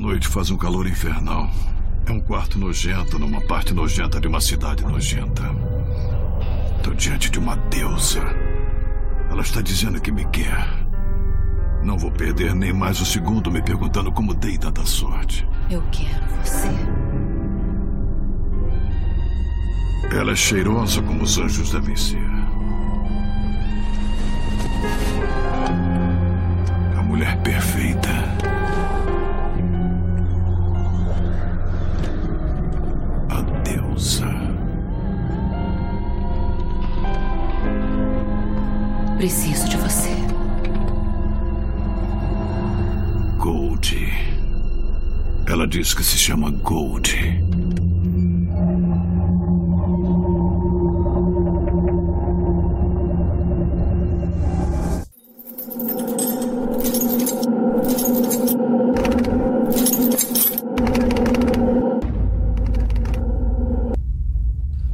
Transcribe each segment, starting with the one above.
noite faz um calor infernal. É um quarto nojento numa parte nojenta de uma cidade nojenta. Estou diante de uma deusa. Ela está dizendo que me quer. Não vou perder nem mais um segundo me perguntando como dei tanta sorte. Eu quero você. Ela é cheirosa como os anjos devem ser. A mulher perfeita. Preciso de você. Gold. Ela diz que se chama Gold.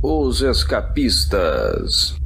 Os Escapistas.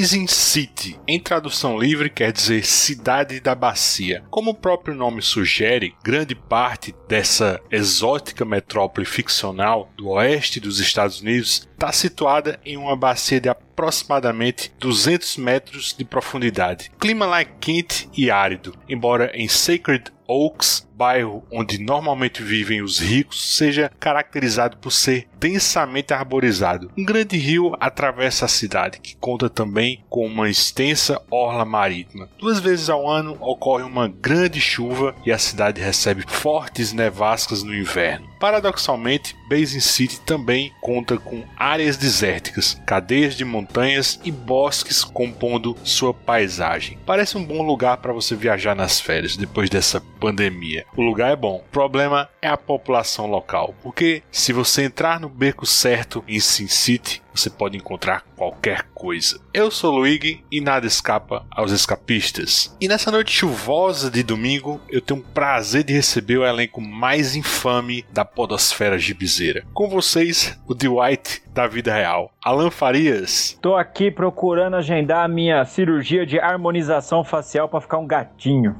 Basin City, em tradução livre, quer dizer cidade da bacia. Como o próprio nome sugere, grande parte dessa exótica metrópole ficcional do oeste dos Estados Unidos está situada em uma bacia de aproximadamente 200 metros de profundidade. Clima lá é quente e árido, embora em Sacred Oaks, bairro onde normalmente vivem os ricos, seja caracterizado por ser densamente arborizado. Um grande rio atravessa a cidade, que conta também com uma extensa orla marítima. Duas vezes ao ano ocorre uma grande chuva e a cidade recebe fortes nevascas no inverno. Paradoxalmente, Basin City também conta com áreas desérticas, cadeias de montanhas e bosques compondo sua paisagem. Parece um bom lugar para você viajar nas férias depois dessa pandemia. O lugar é bom. O problema é a população local, porque se você entrar no beco certo em Sin City, você pode encontrar qualquer coisa. Eu sou Luigi e nada escapa aos escapistas. E nessa noite chuvosa de domingo, eu tenho o prazer de receber o elenco mais infame da podosfera gibizeira. Com vocês, o Dwight da vida real. Alan Farias. Tô aqui procurando agendar a minha cirurgia de harmonização facial para ficar um gatinho.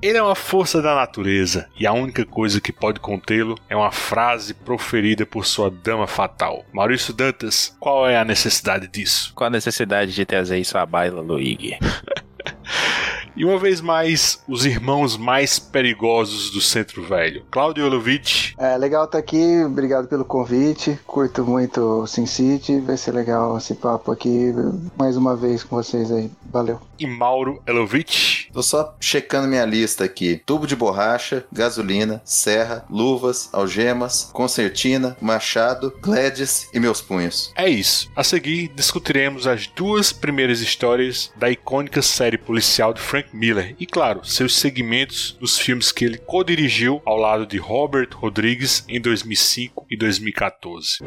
Ele é uma força da natureza e a única coisa que pode contê-lo é uma frase proferida por sua dama fatal. Maurício Dantas, qual é a necessidade disso? Qual a necessidade de trazer isso à baila, Luigi? E uma vez mais, os irmãos mais perigosos do Centro Velho. Cláudio Olovitch. É legal estar aqui, obrigado pelo convite. Curto muito Sin City, vai ser legal esse papo aqui mais uma vez com vocês aí. Valeu. E Mauro Elovitch. Tô só checando minha lista aqui: tubo de borracha, gasolina, serra, luvas, algemas, concertina, machado, Gladys e meus punhos. É isso. A seguir, discutiremos as duas primeiras histórias da icônica série policial de Frank Miller e, claro, seus segmentos dos filmes que ele co-dirigiu ao lado de Robert Rodrigues em 2005 e 2014.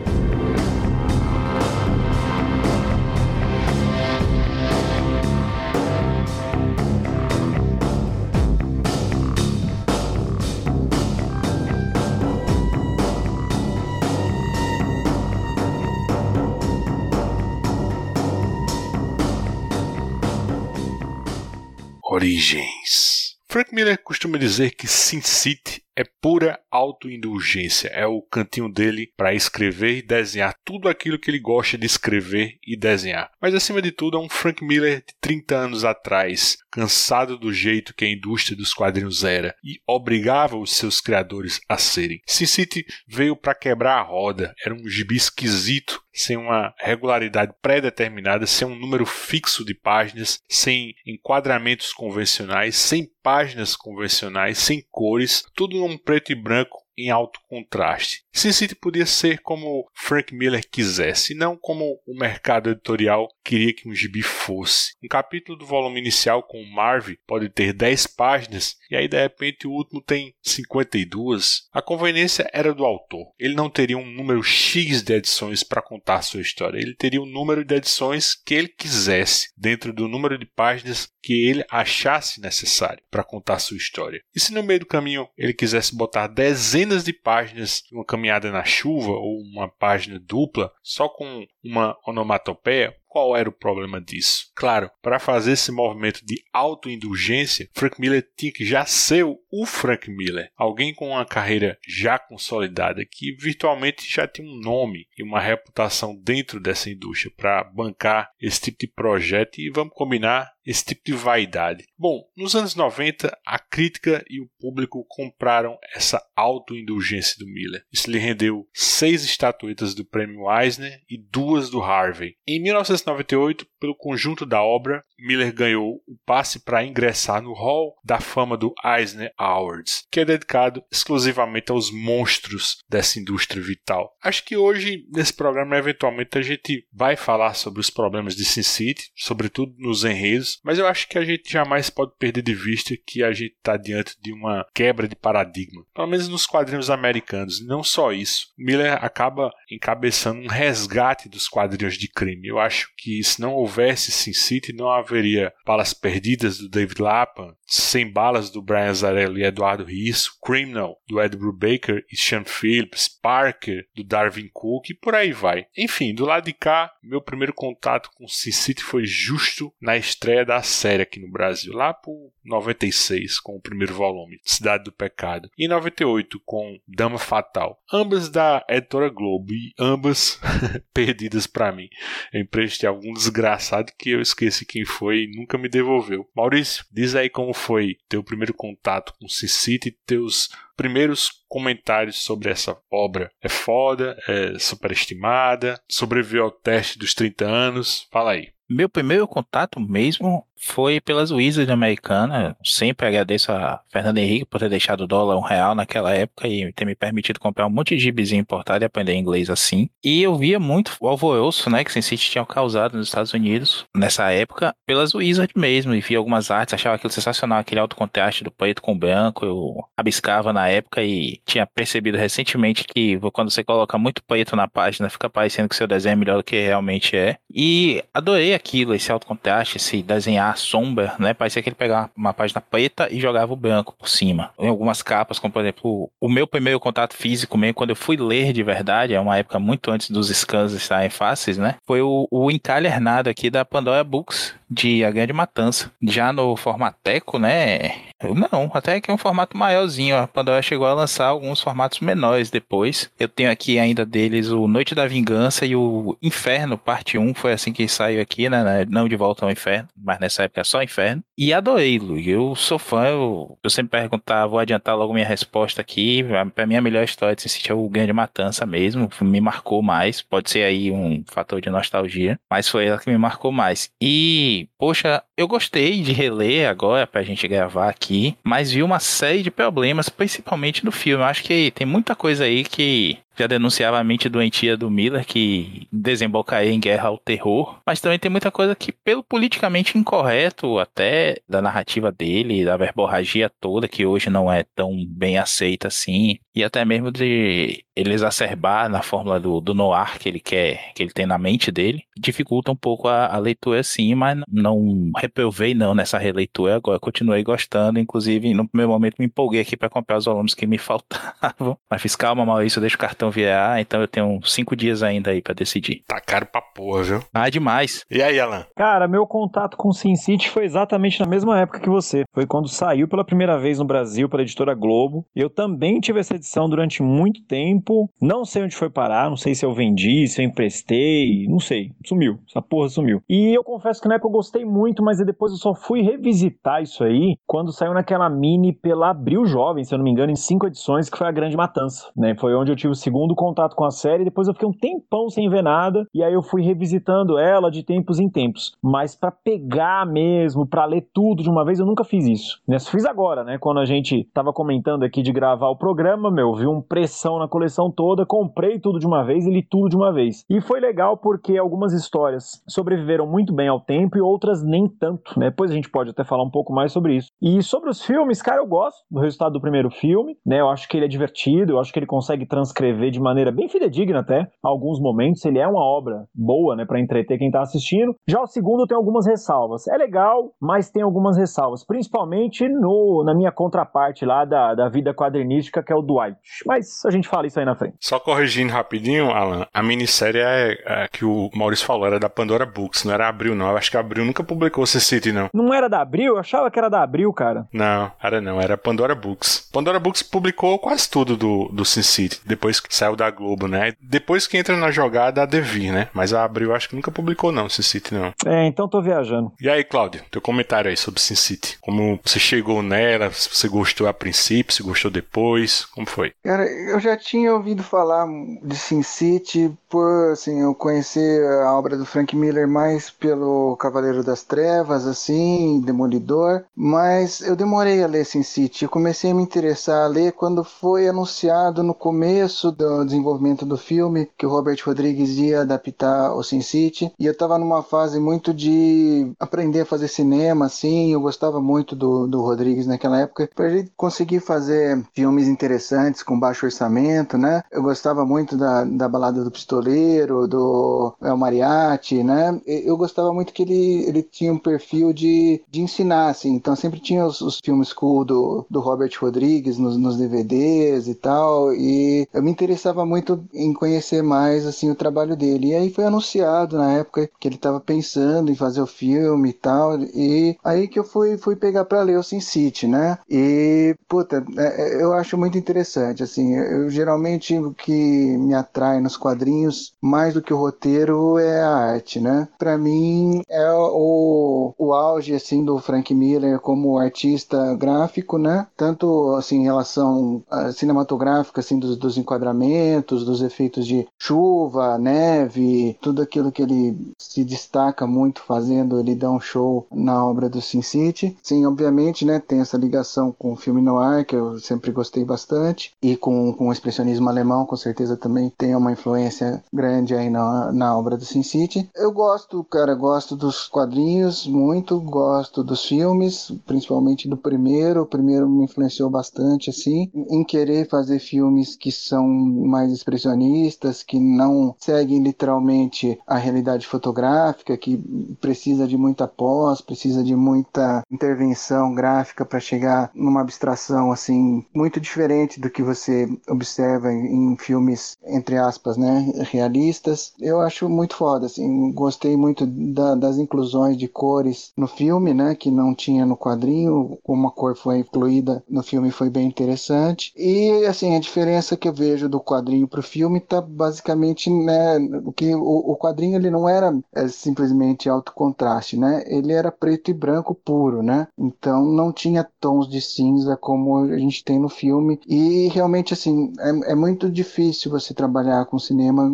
Origens. Frank Miller costuma dizer que Sin City é pura autoindulgência. É o cantinho dele para escrever e desenhar tudo aquilo que ele gosta de escrever e desenhar. Mas acima de tudo, é um Frank Miller de 30 anos atrás, cansado do jeito que a indústria dos quadrinhos era e obrigava os seus criadores a serem. Sin City veio para quebrar a roda. Era um gibi esquisito, sem uma regularidade pré-determinada, sem um número fixo de páginas, sem enquadramentos convencionais, sem páginas convencionais, sem cores, tudo num preto e branco em alto contraste. Sin City podia ser como Frank Miller quisesse, não como o mercado editorial queria que um gibi fosse. Um capítulo do volume inicial com o Marvel pode ter 10 páginas e aí de repente o último tem 52. A conveniência era do autor. Ele não teria um número X de edições para contar sua história. Ele teria o um número de edições que ele quisesse, dentro do número de páginas que ele achasse necessário para contar sua história. E se no meio do caminho ele quisesse botar dezenas de páginas de uma caminhada na chuva ou uma página dupla só com uma onomatopeia, qual era o problema disso? Claro, para fazer esse movimento de autoindulgência, Frank Miller tinha que já ser o Frank Miller, alguém com uma carreira já consolidada, que virtualmente já tinha um nome e uma reputação dentro dessa indústria para bancar esse tipo de projeto e vamos combinar esse tipo de vaidade. Bom, nos anos 90, a crítica e o público compraram essa autoindulgência do Miller. Isso lhe rendeu seis estatuetas do Prêmio Eisner e duas do Harvey. Em 1998, pelo conjunto da obra, Miller ganhou o passe para ingressar no Hall da Fama do Eisner Awards, que é dedicado exclusivamente aos monstros dessa indústria vital. Acho que hoje, nesse programa, eventualmente a gente vai falar sobre os problemas de Sin City, sobretudo nos enredos, mas eu acho que a gente jamais pode perder de vista que a gente está diante de uma quebra de paradigma, pelo menos nos quadrinhos americanos. E não só isso, Miller acaba encabeçando um resgate dos quadrinhos de crime. Eu acho que se não houvesse Sin City, não haveria Balas Perdidas do David Lapham, Sem Balas do Brian Azzarello e Eduardo Risso, Criminal do Ed Brubaker e Sean Phillips, Parker do Darwin Cook e por aí vai. Enfim, do lado de cá, meu primeiro contato com Sin City foi justo na estreia da série aqui no Brasil, lá por 96 com o primeiro volume, Cidade do Pecado, e 98 com Dama Fatal, ambas da editora Globo e ambas perdidas para mim. Eu emprestei algum desgraçado que eu esqueci quem foi e nunca me devolveu. Maurício, diz aí como foi teu primeiro contato com Sin City, teus primeiros comentários sobre essa obra. É foda, é superestimada, sobreviveu ao teste dos 30 anos. Fala aí. Meu primeiro contato mesmo foi pelas Wizards americanas. Sempre agradeço a Fernando Henrique por ter deixado o dólar um real naquela época e ter me permitido comprar um monte de gibizinho importado e aprender inglês assim. E eu via muito o alvoroço, né, que Sin City tinha causado nos Estados Unidos nessa época pelas Wizards mesmo. E via algumas artes, achava aquilo sensacional, aquele alto contraste do preto com branco. Eu abiscava na época e tinha percebido recentemente que quando você coloca muito preto na página, fica parecendo que seu desenho é melhor do que realmente é. E adorei aquilo, esse alto contraste, esse desenhar sombra, né? Parecia que ele pegava uma página preta e jogava o branco por cima. Em algumas capas, como por exemplo, o meu primeiro contato físico mesmo, quando eu fui ler de verdade, é uma época muito antes dos scans estarem fáceis, né? Foi o, o encalhernado aqui da Pandora Books, de A Grande Matança. Já no formateco, né? Não, até que é um formato maiorzinho. A Pandora chegou a lançar alguns formatos menores depois. Eu tenho aqui ainda deles o Noite da Vingança e o Inferno, parte 1. Foi assim que saiu aqui, né? Não de volta ao inferno, mas nessa época é só Inferno. E adorei, Lu. Eu sou fã, eu, eu sempre perguntar, vou adiantar logo minha resposta aqui. Pra mim, a melhor história de Sin é o Grande Matança mesmo. Me marcou mais. Pode ser aí um fator de nostalgia, mas foi ela que me marcou mais. E, poxa, eu gostei de reler agora pra gente gravar aqui mas vi uma série de problemas, principalmente no filme. Eu acho que tem muita coisa aí que já denunciava a mente doentia do Miller, que desembocaria em guerra ao terror, mas também tem muita coisa que, pelo politicamente incorreto, até da narrativa dele, da verborragia toda, que hoje não é tão bem aceita assim, e até mesmo de ele exacerbar na fórmula do, do noir que ele quer, que ele tem na mente dele, dificulta um pouco a, a leitura sim, mas não reprovei não nessa releitura agora, continuei gostando, inclusive no primeiro momento me empolguei aqui para comprar os volumes que me faltavam, mas fiz calma Maurício, deixa o cartão cartão VA, então eu tenho cinco dias ainda aí para decidir. Tá caro pra porra, viu? Ah, demais. E aí, Alan? Cara, meu contato com Sin City foi exatamente na mesma época que você. Foi quando saiu pela primeira vez no Brasil pela editora Globo. Eu também tive essa edição durante muito tempo. Não sei onde foi parar, não sei se eu vendi, se eu emprestei, não sei. Sumiu. Essa porra sumiu. E eu confesso que na época eu gostei muito, mas depois eu só fui revisitar isso aí quando saiu naquela mini pela Abril Jovem, se eu não me engano, em cinco edições, que foi a Grande Matança. Né? Foi onde eu tive o segundo contato com a série, depois eu fiquei um tempão sem ver nada, e aí eu fui revisitando ela de tempos em tempos. Mas para pegar mesmo, para ler tudo de uma vez, eu nunca fiz isso. Nessa fiz agora, né? Quando a gente tava comentando aqui de gravar o programa, meu, vi um pressão na coleção toda, comprei tudo de uma vez e li tudo de uma vez. E foi legal porque algumas histórias sobreviveram muito bem ao tempo e outras nem tanto, né? Depois a gente pode até falar um pouco mais sobre isso. E sobre os filmes, cara, eu gosto do resultado do primeiro filme, né? Eu acho que ele é divertido, eu acho que ele consegue transcrever de maneira bem fidedigna até alguns momentos. Ele é uma obra boa, né, para entreter quem tá assistindo. Já o segundo tem algumas ressalvas. É legal, mas tem algumas ressalvas, principalmente no, na minha contraparte lá da, da vida quadrinística, que é o Dwight. Mas a gente fala isso aí na frente. Só corrigindo rapidinho, Alan, a minissérie é, é que o Maurício falou, era da Pandora Books, não era Abril, não. Eu acho que a Abril nunca publicou Sin City, não. Não era da Abril? Eu achava que era da Abril, cara. Não, era não, era Pandora Books. Pandora Books publicou quase tudo do, do Sin City, depois que saiu da Globo, né? Depois que entra na jogada a Devir, né? Mas a Abril acho que nunca publicou, não, Sin City, não. É, então tô viajando. E aí, Cláudio, teu comentário aí sobre Sin City. Como você chegou nela, se você gostou a princípio, se gostou depois, como foi? Cara, eu já tinha ouvido falar de Sin City por, assim, eu conhecer a obra do Frank Miller mais pelo Cavaleiro das Trevas, assim, Demolidor, mas eu demorei a ler Sin City. Eu comecei a me interessar a ler quando foi anunciado no começo do desenvolvimento do filme que o Robert Rodrigues ia adaptar o Sin City, e eu tava numa fase muito de aprender a fazer cinema, assim, eu gostava muito do, do Rodrigues naquela época, pra ele conseguir fazer filmes interessantes com baixo orçamento, né? Eu gostava muito da, da Balada do Pistoleiro, do El Mariachi, né? Eu gostava muito que ele, ele tinha um perfil de, de ensinar, assim, então sempre tinha os, os filmes cool do, do Robert Rodrigues nos, nos DVDs e tal, e eu me interessava muito em conhecer mais, assim, o trabalho dele. E aí foi anunciado na época que ele estava pensando em fazer o filme e tal, e aí que eu fui, fui pegar para ler o Sin City, né? E, puta, é, é, eu acho muito interessante, assim, eu geralmente o que me atrai nos quadrinhos, mais do que o roteiro, é a arte, né? Para mim é o, o auge, assim, do Frank Miller como artista gráfico, né? Tanto, assim, em relação cinematográfica, assim, dos, dos enquadramentos, dos efeitos de chuva, neve, tudo aquilo que ele se destaca muito fazendo, ele dá um show na obra do Sin City. Sim, obviamente, né, tem essa ligação com o filme noir, que eu sempre gostei bastante, e com, com o expressionismo alemão, com certeza também tem uma influência grande aí na, na obra do Sin City. Eu gosto, cara, gosto dos quadrinhos muito, gosto dos filmes, principalmente do primeiro. O primeiro me influenciou bastante, assim, em querer fazer filmes que são mais expressionistas, que não seguem literalmente a realidade fotográfica, que precisa de muita pós, precisa de muita intervenção gráfica para chegar numa abstração assim muito diferente do que você observa em, em filmes entre aspas, né, realistas. Eu acho muito foda, assim, gostei muito da, das inclusões de cores no filme, né, que não tinha no quadrinho, como a cor foi incluída no filme foi bem interessante. E assim, a diferença que eu vejo do quadrinho pro filme tá basicamente, né, o que o, o quadrinho ele não era é, simplesmente alto contraste, né? Ele era preto e branco puro, né? Então não tinha tons de cinza como a gente tem no filme. E realmente assim, é, é muito difícil você trabalhar com cinema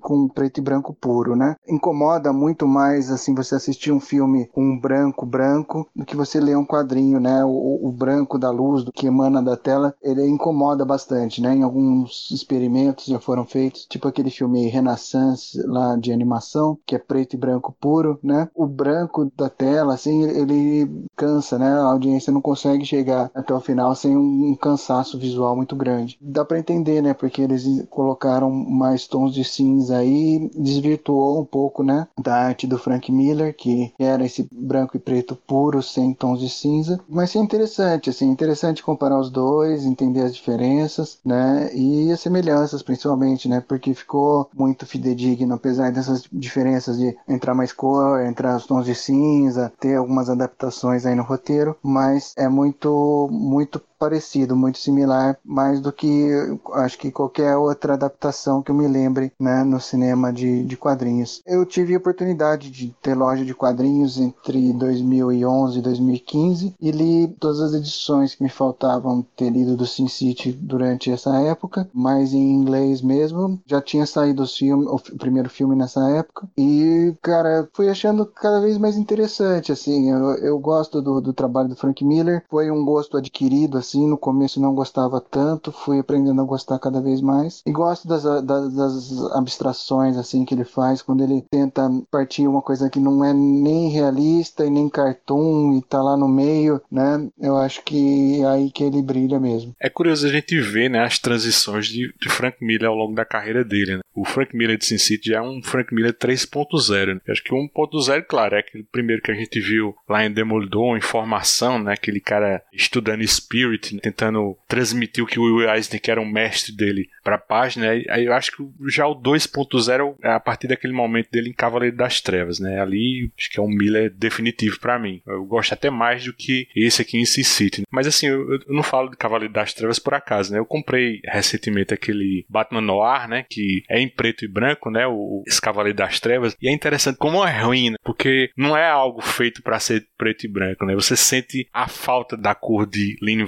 com preto e branco puro, né? Incomoda muito mais assim você assistir um filme com um branco branco do que você ler um quadrinho, né? O, o branco da luz do que emana da tela, ele incomoda bastante, né? Em alguns experimentos já foram feitos, tipo aquele filme Renaissance lá de animação, que é preto e branco puro, né? O branco da tela, assim, ele cansa, né? A audiência não consegue chegar até o final sem um cansaço visual muito grande. Dá para entender, né? Porque eles colocaram mais tons de cinza aí, desvirtuou um pouco, né? Da arte do Frank Miller, que era esse branco e preto puro, sem tons de cinza. Mas é interessante, assim, interessante comparar os dois, entender as diferenças, né? E semelhanças, principalmente, né? Porque ficou muito fidedigno, apesar dessas diferenças de entrar mais cor, entrar os tons de cinza, ter algumas adaptações aí no roteiro, mas é muito, muito parecido, muito similar, mais do que acho que qualquer outra adaptação que eu me lembre né, no cinema de, de quadrinhos. Eu tive a oportunidade de ter loja de quadrinhos entre 2011 e 2015 e li todas as edições que me faltavam ter lido do Sin City durante essa época, mas em inglês mesmo. Já tinha saído filme, o primeiro filme nessa época e, cara, fui achando cada vez mais interessante, assim. Eu, eu gosto do, do trabalho do Frank Miller, foi um gosto adquirido, assim. No começo não gostava tanto, fui aprendendo a gostar cada vez mais e gosto das, das, das abstrações, assim, que ele faz quando ele tenta partir uma coisa que não é nem realista e nem cartoon e tá lá no meio, né? Eu acho que é aí que ele brilha mesmo. É curioso a gente ver, né, as transições de, de Frank Miller ao longo da carreira dele, né? O Frank Miller de Sin City já é um Frank Miller 3.0, né? Acho que 1.0, claro, é aquele primeiro que a gente viu lá em Demolidor, Informação, né? Aquele cara estudando Spirit, tentando transmitir o que o Will Eisner, que era um mestre dele, pra página. Aí eu acho que já o 2.0 é a partir daquele momento dele em Cavaleiro das Trevas, né? Ali acho que é um Miller definitivo para mim. Eu gosto até mais do que esse aqui em Sin City. Mas assim, eu, eu, não falo de Cavaleiro das Trevas por acaso, né? Eu comprei recentemente aquele Batman Noir, né? Que é em preto e branco, né? O, esse Cavaleiro das Trevas. E é interessante como é ruim, né? Porque não é algo feito para ser preto e branco, né? Você sente a falta da cor de Lynn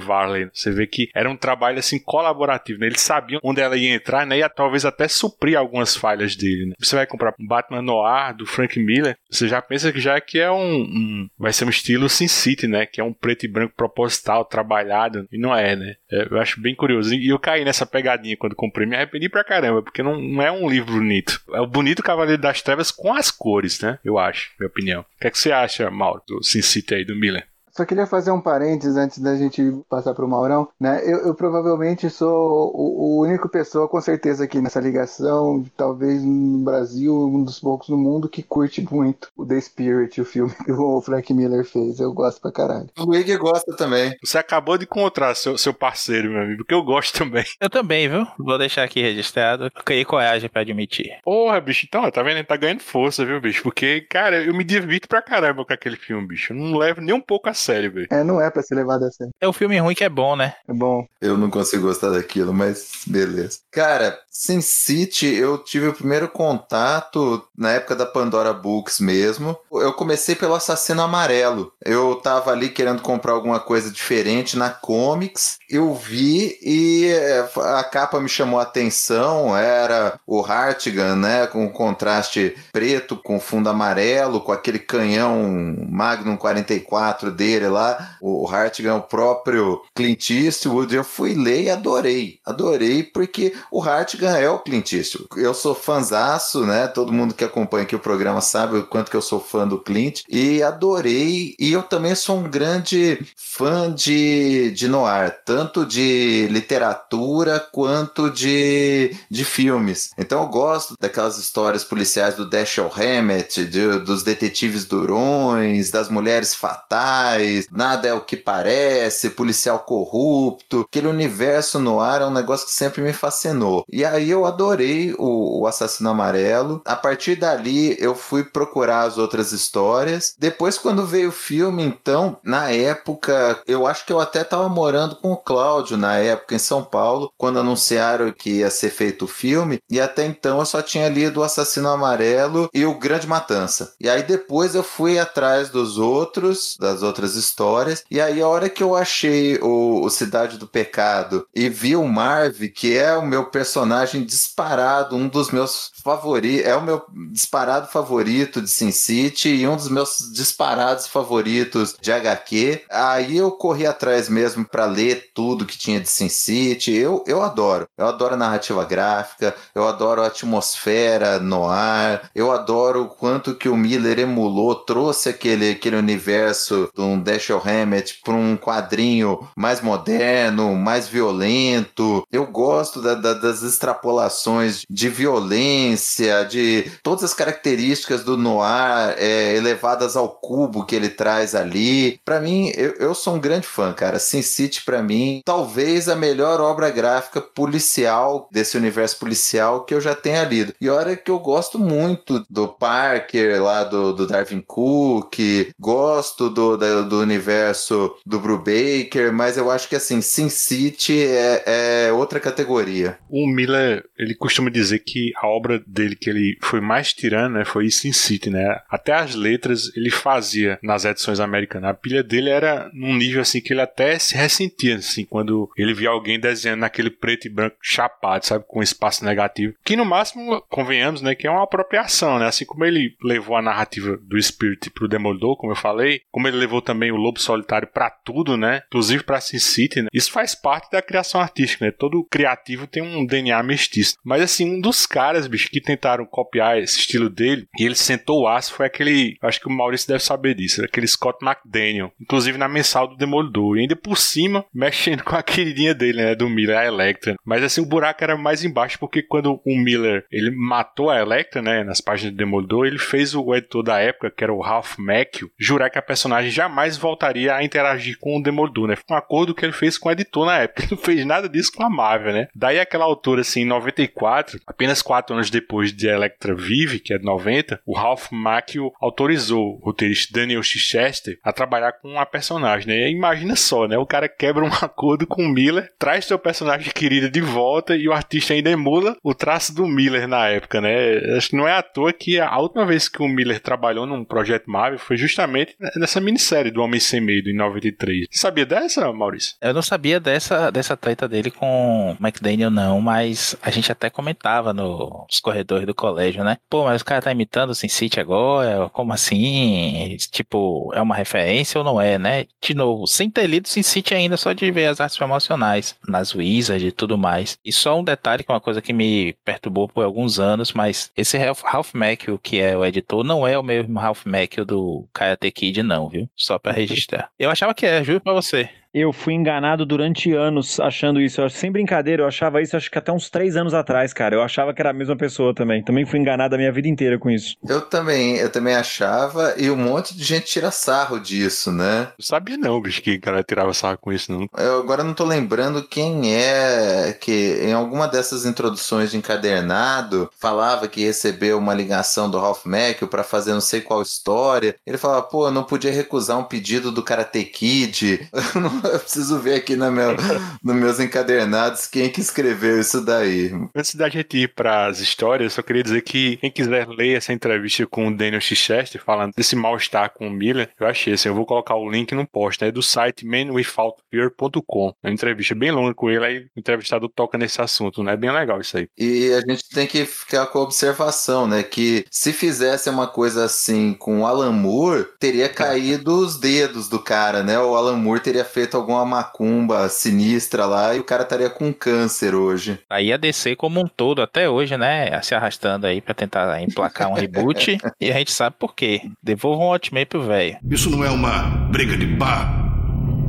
Você vê que era um trabalho assim colaborativo, né? Eles sabiam onde ela ia entrar, né? E talvez até suprir algumas falhas dele, né? Você vai comprar Batman Noir do Frank Miller, você já pensa que já é que é um, um vai ser um estilo Sin City, né? Que é um preto e branco proposital, trabalhado, e não é, né? É, eu acho bem curioso. E eu caí nessa pegadinha quando comprei, me arrependi pra caramba, porque não, não é um livro bonito. É o bonito Cavaleiro das Trevas com as cores, né? Eu acho, minha opinião. O que, é que você acha, Mauro, do Sin City aí, do Miller? Só queria fazer um parênteses antes da gente passar para o Maurão. Né? Eu, eu provavelmente sou o, o, único pessoa, com certeza, aqui nessa ligação, talvez no Brasil, um dos poucos no mundo, que curte muito o The Spirit, o filme que o Frank Miller fez. Eu gosto pra caralho. O Wig gosta também. Você acabou de encontrar seu, seu parceiro, meu amigo, porque eu gosto também. Eu também, viu? Vou deixar aqui registrado. Criei coragem pra admitir. Porra, bicho, então, tá vendo? Ele tá ganhando força, viu, bicho? Porque, cara, eu me divirto pra caramba com aquele filme, bicho. Eu não levo nem um pouco a sério, velho. É, não é pra ser levado a sério. É o um filme ruim que é bom, né? É bom. Eu não consigo gostar daquilo, mas beleza. Cara, Sin City, eu tive o primeiro contato na época da Pandora Books mesmo. Eu comecei pelo Assassino Amarelo. Eu tava ali querendo comprar alguma coisa diferente na Comics. Eu vi e é, a capa me chamou a atenção. Era o Hartigan, né? Com contraste preto com fundo amarelo, com aquele canhão Magnum 44 dele lá. O Hartigan, o próprio Clint Eastwood. Eu fui ler e adorei. Adorei porque o Hartigan é o Clint Eastwood. Eu sou fanzaço, né? Todo mundo que acompanha aqui o programa sabe o quanto que eu sou fã do Clint. E adorei. E eu também sou um grande fã de, de noir, tanto de literatura quanto de, de filmes. Então eu gosto daquelas histórias policiais do Dashiell Hammett, de, dos detetives durões, das mulheres fatais, nada é o que parece, policial corrupto. Aquele universo no ar é um negócio que sempre me fascinou. E aí eu adorei o, o Assassino Amarelo. A partir dali eu fui procurar as outras histórias. Depois, quando veio o filme, então, na época, eu acho que eu até estava morando com o Cláudio na época em São Paulo, quando anunciaram que ia ser feito o filme. E até então eu só tinha lido o Assassino Amarelo e o Grande Matança. E aí depois eu fui atrás dos outros, das outras histórias. E aí a hora que eu achei o, o Cidade do Pecado e vi o Marv, que é o meu personagem disparado, um dos meus favoritos, é o meu disparado favorito de Sin City e um dos meus disparados favoritos de HQ. Aí eu corri atrás mesmo para ler tudo que tinha de Sin City. Eu, eu adoro. Eu adoro a narrativa gráfica, eu adoro a atmosfera no ar, eu adoro o quanto que o Miller emulou, trouxe aquele, aquele universo de um Dashiell Hammett para um quadrinho mais moderno, mais violento. Eu gosto da, da, das extrapolações de violência, de todas as características do noir é, elevadas ao cubo que ele traz ali. Para mim, eu, eu sou um grande fã, cara. Sin City, para mim, talvez a melhor obra gráfica policial desse universo policial que eu já tenha lido. E olha que eu gosto muito do Parker lá, do, do Darwin Cook, gosto do, da, do universo do Brubaker, mas eu acho que assim, Sin City é, é outra categoria. O Miller, ele costuma dizer que a obra dele que ele foi mais tirando, né, foi Sin City, né? Até as letras ele fazia nas edições americanas. A pilha dele era num nível assim que ele até se ressentia, assim, quando ele via alguém desenhando naquele preto e branco chapado, sabe, com espaço negativo. Que no máximo, convenhamos, né, que é uma apropriação, né? Assim como ele levou a narrativa do Spirit pro Demolidor, como eu falei, como ele levou também o Lobo Solitário para tudo, né? Inclusive para Sin City, né? Isso faz parte da criação artística, né? Todo criativo tem um DNA mestiço. Mas assim, um dos caras, bicho, que tentaram copiar esse estilo dele, e ele sentou o aço, foi aquele, acho que o Maurício deve saber disso, aquele Scott McDaniel, inclusive na mensal do Demolidor, e ainda por cima, mexendo com a queridinha dele, né, do Miller, a Electra. Mas assim, o buraco era mais embaixo, porque quando o Miller, ele matou a Electra, né, nas páginas do Demolidor, ele fez o editor da época, que era o Ralph Macchio, jurar que a personagem jamais voltaria a interagir com o Demolidor, né? Foi um acordo que ele fez com o editor na época. Ele não fez nada disso com a Marvel, né? Daí aquela altura, assim, em 94, apenas quatro anos depois de Electra Vive, que é de 90, o Ralph Macchio autorizou o roteirista Daniel Chichester a trabalhar com a personagem, né? E imagina só, né? O cara quebra um acordo com o Miller, traz seu personagem querido de volta e o artista ainda emula o traço do Miller na época, né? Acho que não é à toa que a última vez que o Miller trabalhou num projeto Marvel foi justamente nessa minissérie do Homem Sem Medo, em 93. Você sabia dessa, Maurício? Eu não sabia dessa, dessa treta dele com McDaniel, não, mas a gente até comentava no, nos corredores do colégio, né? Pô, mas o cara tá imitando o Sin City agora? Como assim? Tipo, é uma referência ou não é, né? De novo, sem ter lido Sin City ainda, só de ver as artes promocionais nas Wizard e tudo mais. E só um detalhe que é uma coisa que me perturbou por alguns anos, mas esse Ralph, Ralph Macchio, que é o editor, não é o mesmo Ralph Macchio do Karate Kid, não, viu? Só pra registrar. Eu achava que é, juro pra você. Eu fui enganado durante anos achando isso. Eu, sem brincadeira, eu achava isso acho que até uns três anos atrás, cara. Eu achava que era a mesma pessoa também. Também fui enganado a minha vida inteira com isso. Eu também, eu também achava, e um monte de gente tira sarro disso, né? Não sabia não, bicho, que o cara tirava sarro com isso, não. Eu agora não tô lembrando quem é que em alguma dessas introduções de encadernado falava que recebeu uma ligação do Ralph Macchio para fazer não sei qual história. Ele falava, pô, eu não podia recusar um pedido do Karate Kid. Eu preciso ver aqui no meu, nos meus encadernados quem que escreveu isso daí. Antes da gente ir para as histórias, só queria dizer que quem quiser ler essa entrevista com o Daniel Chichester, falando desse mal-estar com o Miller, eu achei assim, eu vou colocar o link no post, é né, do site manwithoutfear.com. É uma entrevista bem longa com ele, aí o entrevistador toca nesse assunto, né? É bem legal isso aí. E a gente tem que ficar com a observação, né? Que se fizesse uma coisa assim com o Alan Moore, teria caído os dedos do cara, né? O Alan Moore teria feito alguma macumba sinistra lá e o cara estaria com câncer hoje. Aí a DC como um todo, até hoje, né? Se arrastando aí para tentar emplacar um reboot. e a gente sabe por quê. Devolvam um Ultimate pro velho. Isso não é uma briga de bar?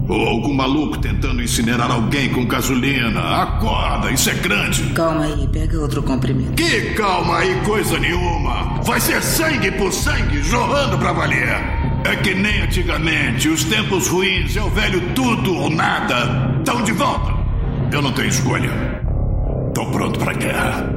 Ou algum maluco tentando incinerar alguém com gasolina? Acorda, isso é grande. Calma aí, pega outro comprimido. Que calma aí, coisa nenhuma. Vai ser sangue por sangue, jorrando pra valer. É que nem antigamente, os tempos ruins é o velho tudo ou nada. Tão de volta. Eu não tenho escolha. Tô pronto pra guerra.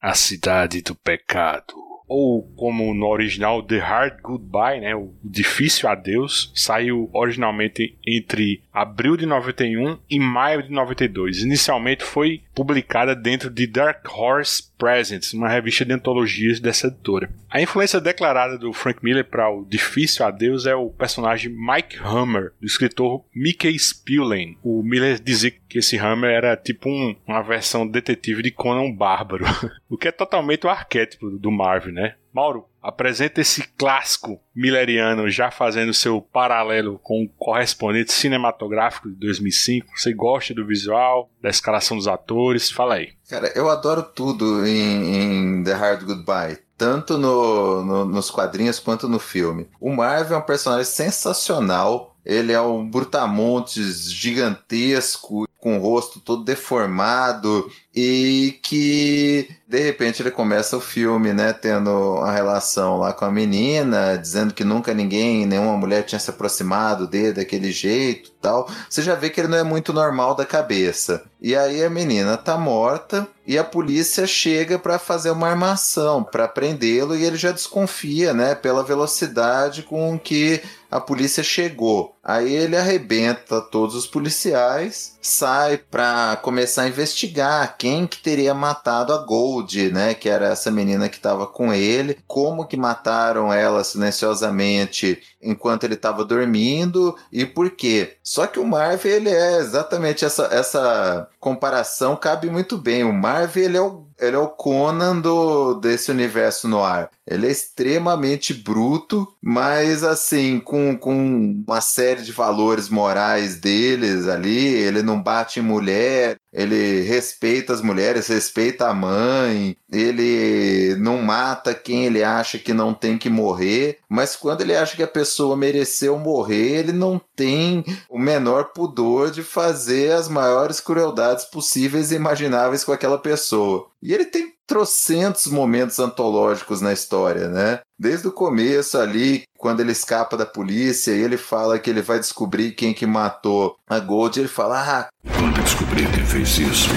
A Cidade do Pecado. Ou como no original The Hard Goodbye, né, o Difícil Adeus, saiu originalmente entre abril de 91 e maio de 92. Inicialmente foi publicada dentro de Dark Horse Presents, uma revista de antologias dessa editora. A influência declarada do Frank Miller para o Difícil Adeus é o personagem Mike Hammer, do escritor Mickey Spillane. O Miller dizia que esse Hammer era tipo um, uma versão detetive de Conan Bárbaro, o que é totalmente o arquétipo do Marvel, né? Mauro, apresenta esse clássico milleriano já fazendo seu paralelo com o correspondente cinematográfico de 2005. Você gosta do visual, da escalação dos atores? Fala aí. Cara, eu adoro tudo em, em The Hard Goodbye tanto no, no, nos quadrinhos quanto no filme. O Marvel é um personagem sensacional. Ele é um brutamontes gigantesco, com o rosto todo deformado. E que de repente ele começa o filme, né, tendo a relação lá com a menina, dizendo que nunca ninguém, nenhuma mulher tinha se aproximado dele daquele jeito, tal. Você já vê que ele não é muito normal da cabeça. E aí a menina tá morta e a polícia chega para fazer uma armação para prendê-lo e ele já desconfia, né, pela velocidade com que a polícia chegou. Aí ele arrebenta todos os policiais, sai para começar a investigar quem que teria matado a Gold, né, que era essa menina que estava com ele, como que mataram ela silenciosamente enquanto ele estava dormindo e por quê. Só que o Marv ele é exatamente essa essa comparação cabe muito bem. O Marv ele é o ele é o Conan do, desse universo no ar. Ele é extremamente bruto, mas assim, com, com uma série de valores morais deles ali. Ele não bate em mulher, ele respeita as mulheres, respeita a mãe, ele não mata quem ele acha que não tem que morrer, mas quando ele acha que a pessoa mereceu morrer, ele não tem o menor pudor de fazer as maiores crueldades possíveis e imagináveis com aquela pessoa. E ele tem trocentos momentos antológicos na história, né? Desde o começo ali, quando ele escapa da polícia e ele fala que ele vai descobrir quem que matou a Gold, ele fala: "Ah, quando descobrir quem fez isso,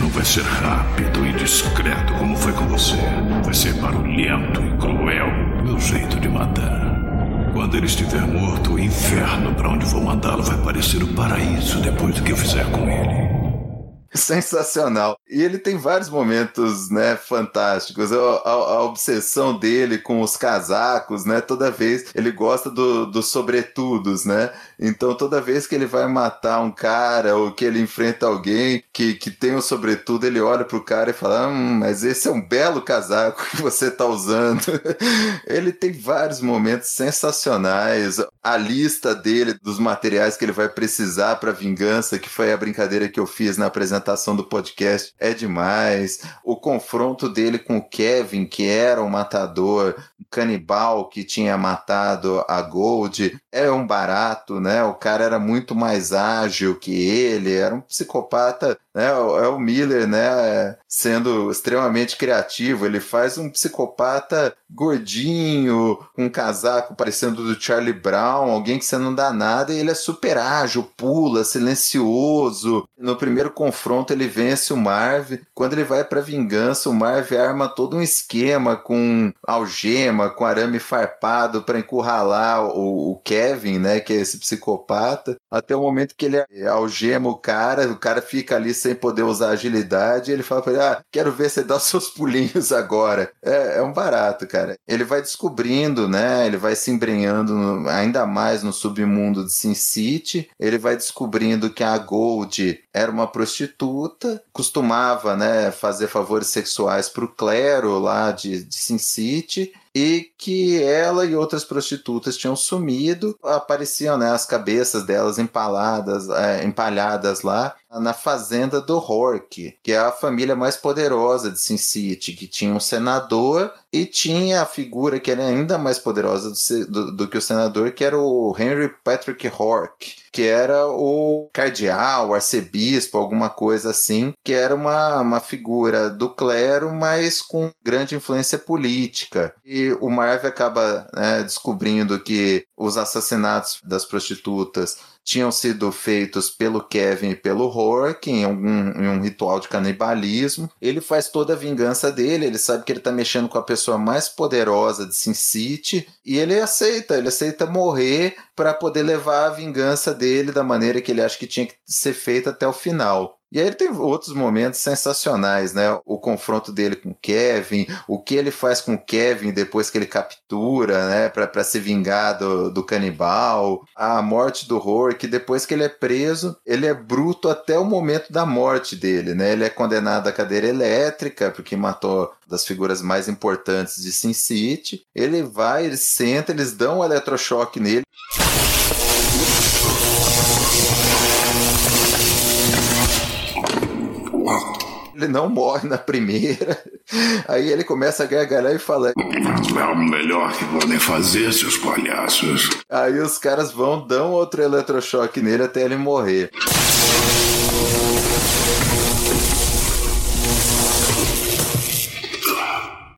não vai ser rápido discreto como foi com você. Vai ser barulhento e cruel, meu jeito de matar." Quando ele estiver morto, o inferno para onde vou mandá-lo vai parecer o paraíso depois do que eu fizer com ele. Sensacional. E ele tem vários momentos, né, fantásticos. A, a, a, obsessão dele com os casacos, né? Toda vez ele gosta dos do sobretudos, né? Então toda vez que ele vai matar um cara ou que ele enfrenta alguém que, que tem um sobretudo, ele olha pro cara e fala: Hum, mas esse é um belo casaco que você tá usando. ele tem vários momentos sensacionais. A lista dele dos materiais que ele vai precisar para vingança, que foi a brincadeira que eu fiz na apresentação do podcast é demais. O confronto dele com o Kevin, que era um matador, canibal que tinha matado a Gold, é um barato, né? O cara era muito mais ágil que ele, era um psicopata né, é o Miller, né, sendo extremamente criativo, ele faz um psicopata gordinho, com um casaco parecendo do Charlie Brown, alguém que você não dá nada, e ele é super ágil, pula, silencioso. No primeiro confronto ele vence o Marv. Quando ele vai para vingança, o Marv arma todo um esquema com algema, com arame farpado para encurralar o, o Kevin, né, que é esse psicopata, até o momento que ele algema o cara, o cara fica ali sem poder usar agilidade, ele fala pra ele: Ah, quero ver você dar os seus pulinhos agora. É, é um barato, cara. Ele vai descobrindo, né? Ele vai se embrenhando no, ainda mais no submundo de Sin City. Ele vai descobrindo que a Gold era uma prostituta, costumava, né, fazer favores sexuais pro clero lá de, de Sin City e que ela e outras prostitutas tinham sumido, apareciam né, as cabeças delas empaladas, é, empalhadas lá na fazenda do Hork, que é a família mais poderosa de Sin City, que tinha um senador e tinha a figura que era ainda mais poderosa do, do, do que o senador, que era o Henry Patrick Hork, que era o cardeal, arcebispo, alguma coisa assim, que era uma, uma figura do clero, mas com grande influência política. E o Marvel acaba né, descobrindo que os assassinatos das prostitutas tinham sido feitos pelo Kevin e pelo Rourke em, algum, em um ritual de canibalismo. Ele faz toda a vingança dele, ele sabe que ele está mexendo com a pessoa mais poderosa de Sin City e ele aceita, ele aceita morrer para poder levar a vingança dele da maneira que ele acha que tinha que ser feita até o final. E aí ele tem outros momentos sensacionais, né? O confronto dele com Kevin, o que ele faz com Kevin depois que ele captura, né? Pra, se vingar do, do canibal, a morte do Rourke, depois que ele é preso, ele é bruto até o momento da morte dele, né? Ele é condenado à cadeira elétrica, porque matou das figuras mais importantes de Sin City. Ele vai, ele senta, eles dão um eletrochoque nele. ele não morre na primeira. Aí ele começa a gargalhar e fala: É o melhor que podem fazer, seus palhaços. Aí os caras vão, dão outro eletrochoque nele até ele morrer.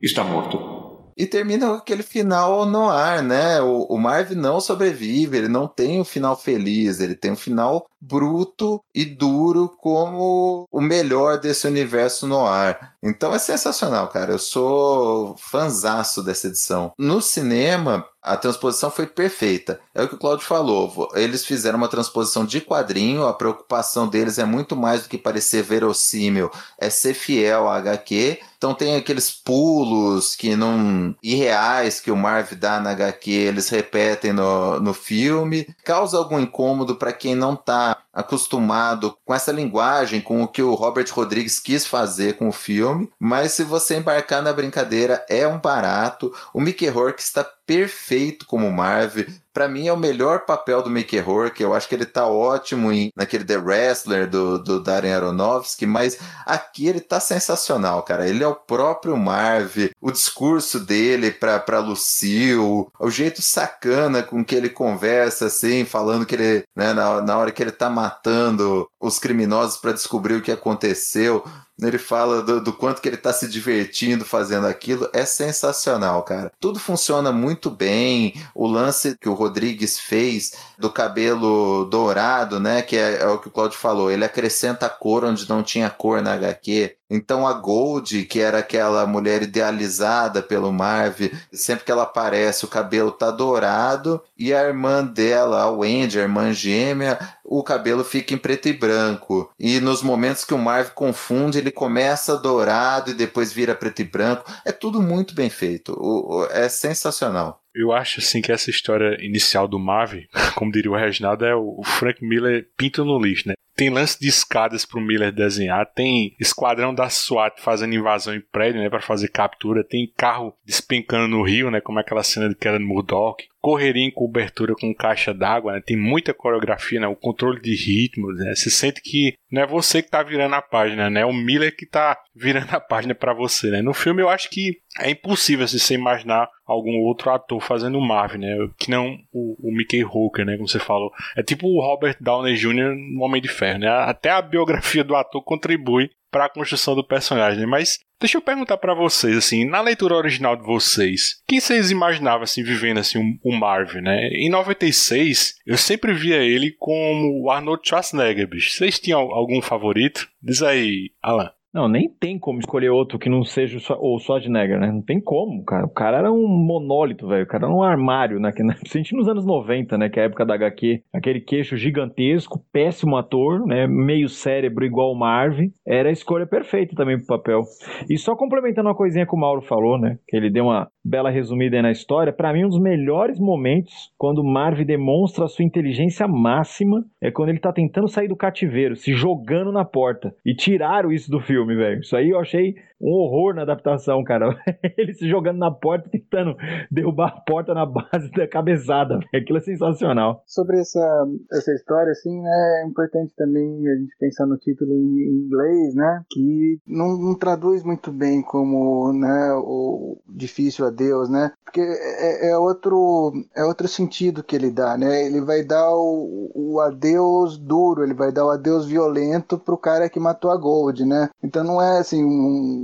Está morto. E termina aquele final no ar, né? O, o Marv não sobrevive, ele não tem um final feliz, ele tem um final bruto e duro como o melhor desse universo no ar. Então é sensacional, cara. Eu sou fanzaço dessa edição. No cinema, a transposição foi perfeita. É o que o Claudio falou. Eles fizeram uma transposição de quadrinho. A preocupação deles é muito mais do que parecer verossímil, é ser fiel à HQ. Então tem aqueles pulos que não irreais que o Marv dá na HQ, eles repetem no, no filme. Causa algum incômodo para quem não tá acostumado com essa linguagem, com o que o Robert Rodrigues quis fazer com o filme, mas se você embarcar na brincadeira, é um barato. O Mickey Rourke está perfeito como Marv. Para mim é o melhor papel do Mickey Rourke. Eu acho que ele tá ótimo em, naquele The Wrestler do, do Darren Aronofsky, mas aqui ele tá sensacional, cara. Ele é o próprio Marv. O discurso dele pra, pra Lucille, o jeito sacana com que ele conversa, assim, falando que ele, né, na, na hora que ele tá matando os criminosos para descobrir o que aconteceu. Ele fala do, do quanto que ele está se divertindo fazendo aquilo. É sensacional, cara. Tudo funciona muito bem. O lance que o Rodrigues fez do cabelo dourado, né? Que é, é o que o Claudio falou. Ele acrescenta cor onde não tinha cor na HQ. Então a Gold, que era aquela mulher idealizada pelo Marv, sempre que ela aparece, o cabelo tá dourado, e a irmã dela, a Wendy, a irmã gêmea, o cabelo fica em preto e branco. E nos momentos que o Marv confunde, ele começa dourado e depois vira preto e branco. É tudo muito bem feito. É sensacional. Eu acho assim que essa história inicial do Marv, como diria o Reginaldo, é o Frank Miller pinta no lixo, né? Tem lance de escadas pro Miller desenhar, tem esquadrão da SWAT fazendo invasão em prédio, né, para fazer captura, tem carro despencando no rio, né, como aquela cena de no Murdoch, correria em cobertura com caixa d'água, né, tem muita coreografia, né, o controle de ritmo, né, você sente que não é você que tá virando a página, né, é o Miller que tá virando a página para você, né. No filme eu acho que é impossível assim, você imaginar algum outro ator fazendo Marvin, né? Que não o, o Mickey Hooker, né? Como você falou. É tipo o Robert Downey Jr. no Homem de Ferro, né? Até a biografia do ator contribui para a construção do personagem. Mas deixa eu perguntar para vocês, assim, na leitura original de vocês, quem vocês imaginavam, assim, vivendo, assim, o um, Marvin, né? Em 96, eu sempre via ele como o Arnold Schwarzenegger, bicho. Vocês tinham algum favorito? Diz aí, Alan. Não, nem tem como escolher outro que não seja o Schwarzenegger, né? Não tem como, cara. O cara era um monólito, velho. O cara era um armário, né? Principalmente nos anos 90, né? Que é a época da HQ. Aquele queixo gigantesco, péssimo ator, né? Meio cérebro igual o Marvin. Era a escolha perfeita também pro papel. E só complementando uma coisinha que o Mauro falou, né? Que ele deu uma bela resumida aí na história. Para mim, um dos melhores momentos quando o Marvin demonstra a sua inteligência máxima é quando ele tá tentando sair do cativeiro, se jogando na porta. E tiraram isso do filme, velho. Isso aí eu achei um horror na adaptação, cara. Ele se jogando na porta, tentando derrubar a porta na base da cabeçada. Aquilo é sensacional. Sobre essa, essa história, assim, né, é importante também a gente pensar no título em inglês, né, que não, não traduz muito bem como, né, o difícil adeus, né, porque é, é, outro, é outro sentido que ele dá, né, ele vai dar o, o adeus duro, ele vai dar o adeus violento pro cara que matou a Gold, né, então não é assim um,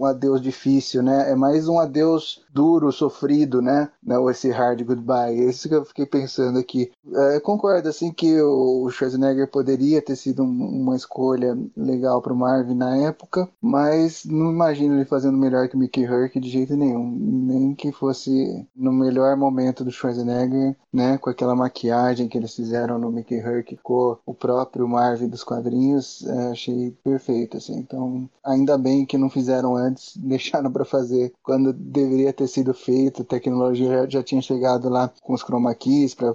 um adeus difícil, né? É mais um adeus duro, sofrido, né? Não esse hard goodbye. É isso que eu fiquei pensando aqui. É, concordo, assim, que o Schwarzenegger poderia ter sido um, uma escolha legal para o Marvin na época, mas não imagino ele fazendo melhor que Mickey Herc de jeito nenhum. Nem que fosse no melhor momento do Schwarzenegger, né? Com aquela maquiagem que eles fizeram no Mickey Herc com o próprio Marvin dos quadrinhos, é, achei perfeito, assim. Então, ainda bem que não fizeram antes, deixaram para fazer quando deveria ter sido feito, a tecnologia já tinha chegado lá com os chroma keys para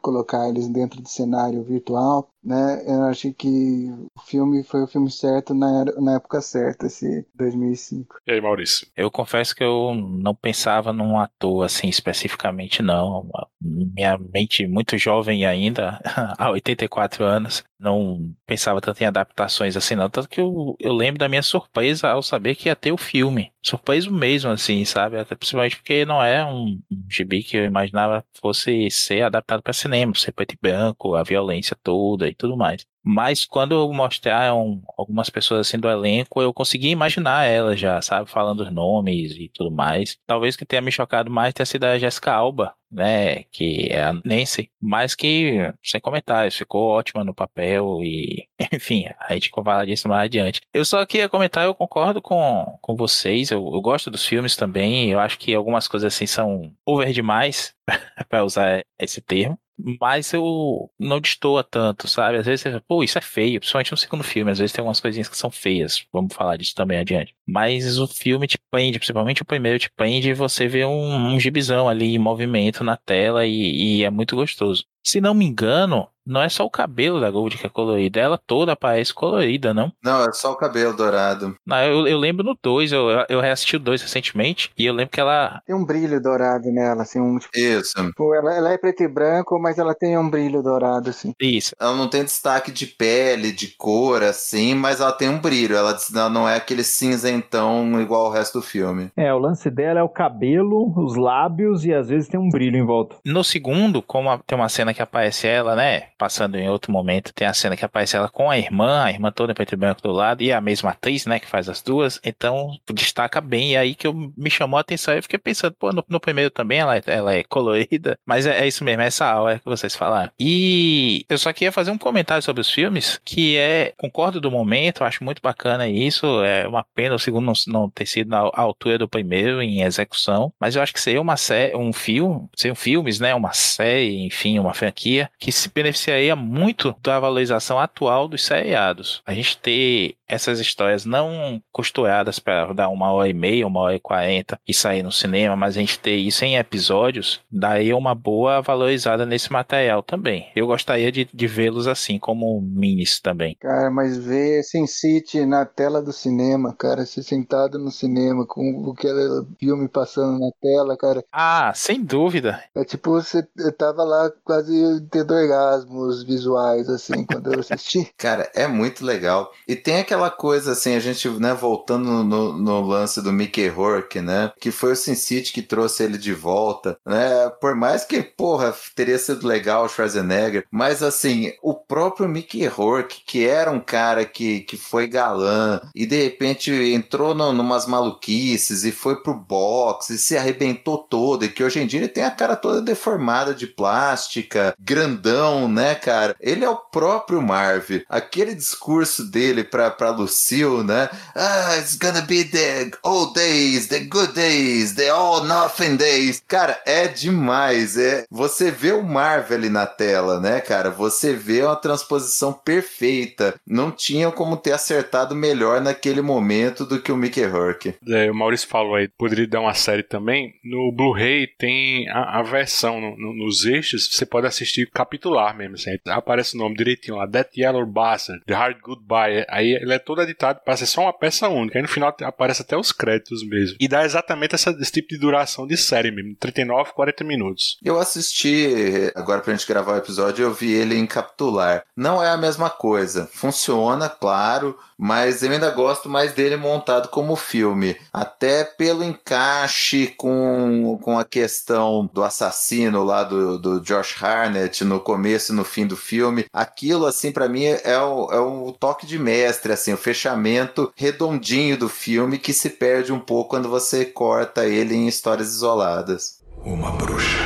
colocar eles dentro do cenário virtual né? Eu acho que o filme foi o filme certo na, na época certa, esse 2005. E aí, Maurício? Eu confesso que eu não pensava num ator assim especificamente, não. Minha mente muito jovem ainda, há 84 anos, não pensava tanto em adaptações assim, não. Tanto que eu, eu lembro da minha surpresa ao saber que ia ter o filme. Surpreso mesmo, assim, sabe? Até principalmente porque não é um, um gibi que eu imaginava fosse ser adaptado para cinema, ser preto e branco, a violência toda e tudo mais. Mas quando mostraram algumas pessoas assim do elenco, eu consegui imaginar ela já, sabe? Falando os nomes e tudo mais. Talvez que tenha me chocado mais tenha sido a Jessica Alba, né, que é a Nancy, mas que, sem comentários, ficou ótima no papel e, enfim, a gente falar disso mais adiante. Eu só queria comentar, eu concordo com, com vocês, eu, eu gosto dos filmes também, eu acho que algumas coisas assim são over demais, para usar esse termo, mas eu não destoa tanto, sabe? Às vezes você fala, pô, isso é feio, principalmente no segundo filme, às vezes tem algumas coisinhas que são feias, vamos falar disso também adiante. Mas o filme te prende, principalmente o primeiro, te prende e você vê um, um gibizão ali em movimento na tela e, e é muito gostoso. Se não me engano, não é só o cabelo da Gold que é colorido, ela toda parece colorida, não? Não, é só o cabelo dourado. Não, eu, eu lembro no 2, eu, eu reassisti o 2 recentemente, e eu lembro que ela. Tem um brilho dourado nela, assim, um. Tipo, Isso. tipo, ela, ela é preto e branco, mas ela tem um brilho dourado, assim. Isso. Ela não tem destaque de pele, de cor, assim, mas ela tem um brilho. Ela ela não é aquele cinzentão igual ao resto do filme. É, o lance dela é o cabelo, os lábios e às vezes tem um brilho em volta. No segundo, como a- tem uma cena que aparece ela, né? Passando em outro momento, tem a cena que aparece ela com a irmã, a irmã toda em preto e branco do lado, e a mesma atriz, né? Que faz as duas. Então, destaca bem. E aí que eu, me chamou a atenção. Eu fiquei pensando, pô, no, no primeiro também ela, ela é colorida. Mas é, é isso mesmo, é essa aula que vocês falaram. E eu só queria fazer um comentário sobre os filmes, que é, concordo do momento, acho muito bacana isso. É uma pena o segundo não, não ter sido na altura do primeiro em execução. Mas eu acho que seria uma série, um filme, seriam filmes, né? Uma série, enfim, uma franquia, que se beneficiaria muito da valorização atual dos seriados. A gente ter essas histórias não costuradas para dar uma hora e meia, uma hora e quarenta e sair no cinema, mas a gente ter isso em episódios, daria uma boa valorizada nesse material também. Eu gostaria de, de vê-los assim, como minis também. Cara, mas ver Sin City na tela do cinema, cara, ser sentado no cinema com aquele filme passando na tela, cara, Ah, sem dúvida. é tipo você eu tava lá quase tendo orgasmos visuais, assim, quando eu assisti. Cara, é muito legal. E tem aquela coisa assim, a gente, né, voltando no, no lance do Mickey Rourke, né? Que foi o Sin City que trouxe ele de volta, né? Por mais que, porra, teria sido legal o Schwarzenegger, mas assim, o próprio Mickey Rourke, que era um cara que, que foi galã e de repente entrou no, numas maluquices e foi pro boxe e se arrebentou todo, e que hoje em dia ele tem a cara toda deformada de plástica, grandão, né, cara? Ele é o próprio Marv. Aquele discurso dele pra, pra Lucille, né? Ah, it's gonna be the old days, the good days, the all nothing days. Cara, é demais. É, você vê o Marv ali na tela, né, cara? Você vê uma transposição perfeita. Não tinha como ter acertado melhor naquele momento do que o Mickey Rourke. É, o Maurício falou aí, poderia dar uma série também. No Blu-ray tem a, a versão no- no- nos eixos, você pode assistir capitular mesmo. Assim, aparece o nome direitinho lá: That Yellow Bastard, The Hard Goodbye. Aí ele é todo editado para ser só uma peça única. Aí no final aparece até os créditos mesmo. E dá exatamente essa- esse tipo de duração de série mesmo: 39, 40 minutos. Eu assisti, agora pra gente gravar o episódio, eu vi ele em capitular. Não é a mesma coisa. Funciona, claro, mas eu ainda gosto mais dele montado como filme. Até pelo encaixe com, com a questão do assassino lá do, do Josh Harnett no começo e no fim do filme. Aquilo, assim, pra mim é o, é o toque de mestre, assim, o fechamento redondinho do filme que se perde um pouco quando você corta ele em histórias isoladas. Uma bruxa,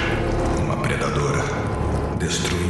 uma predadora, destruindo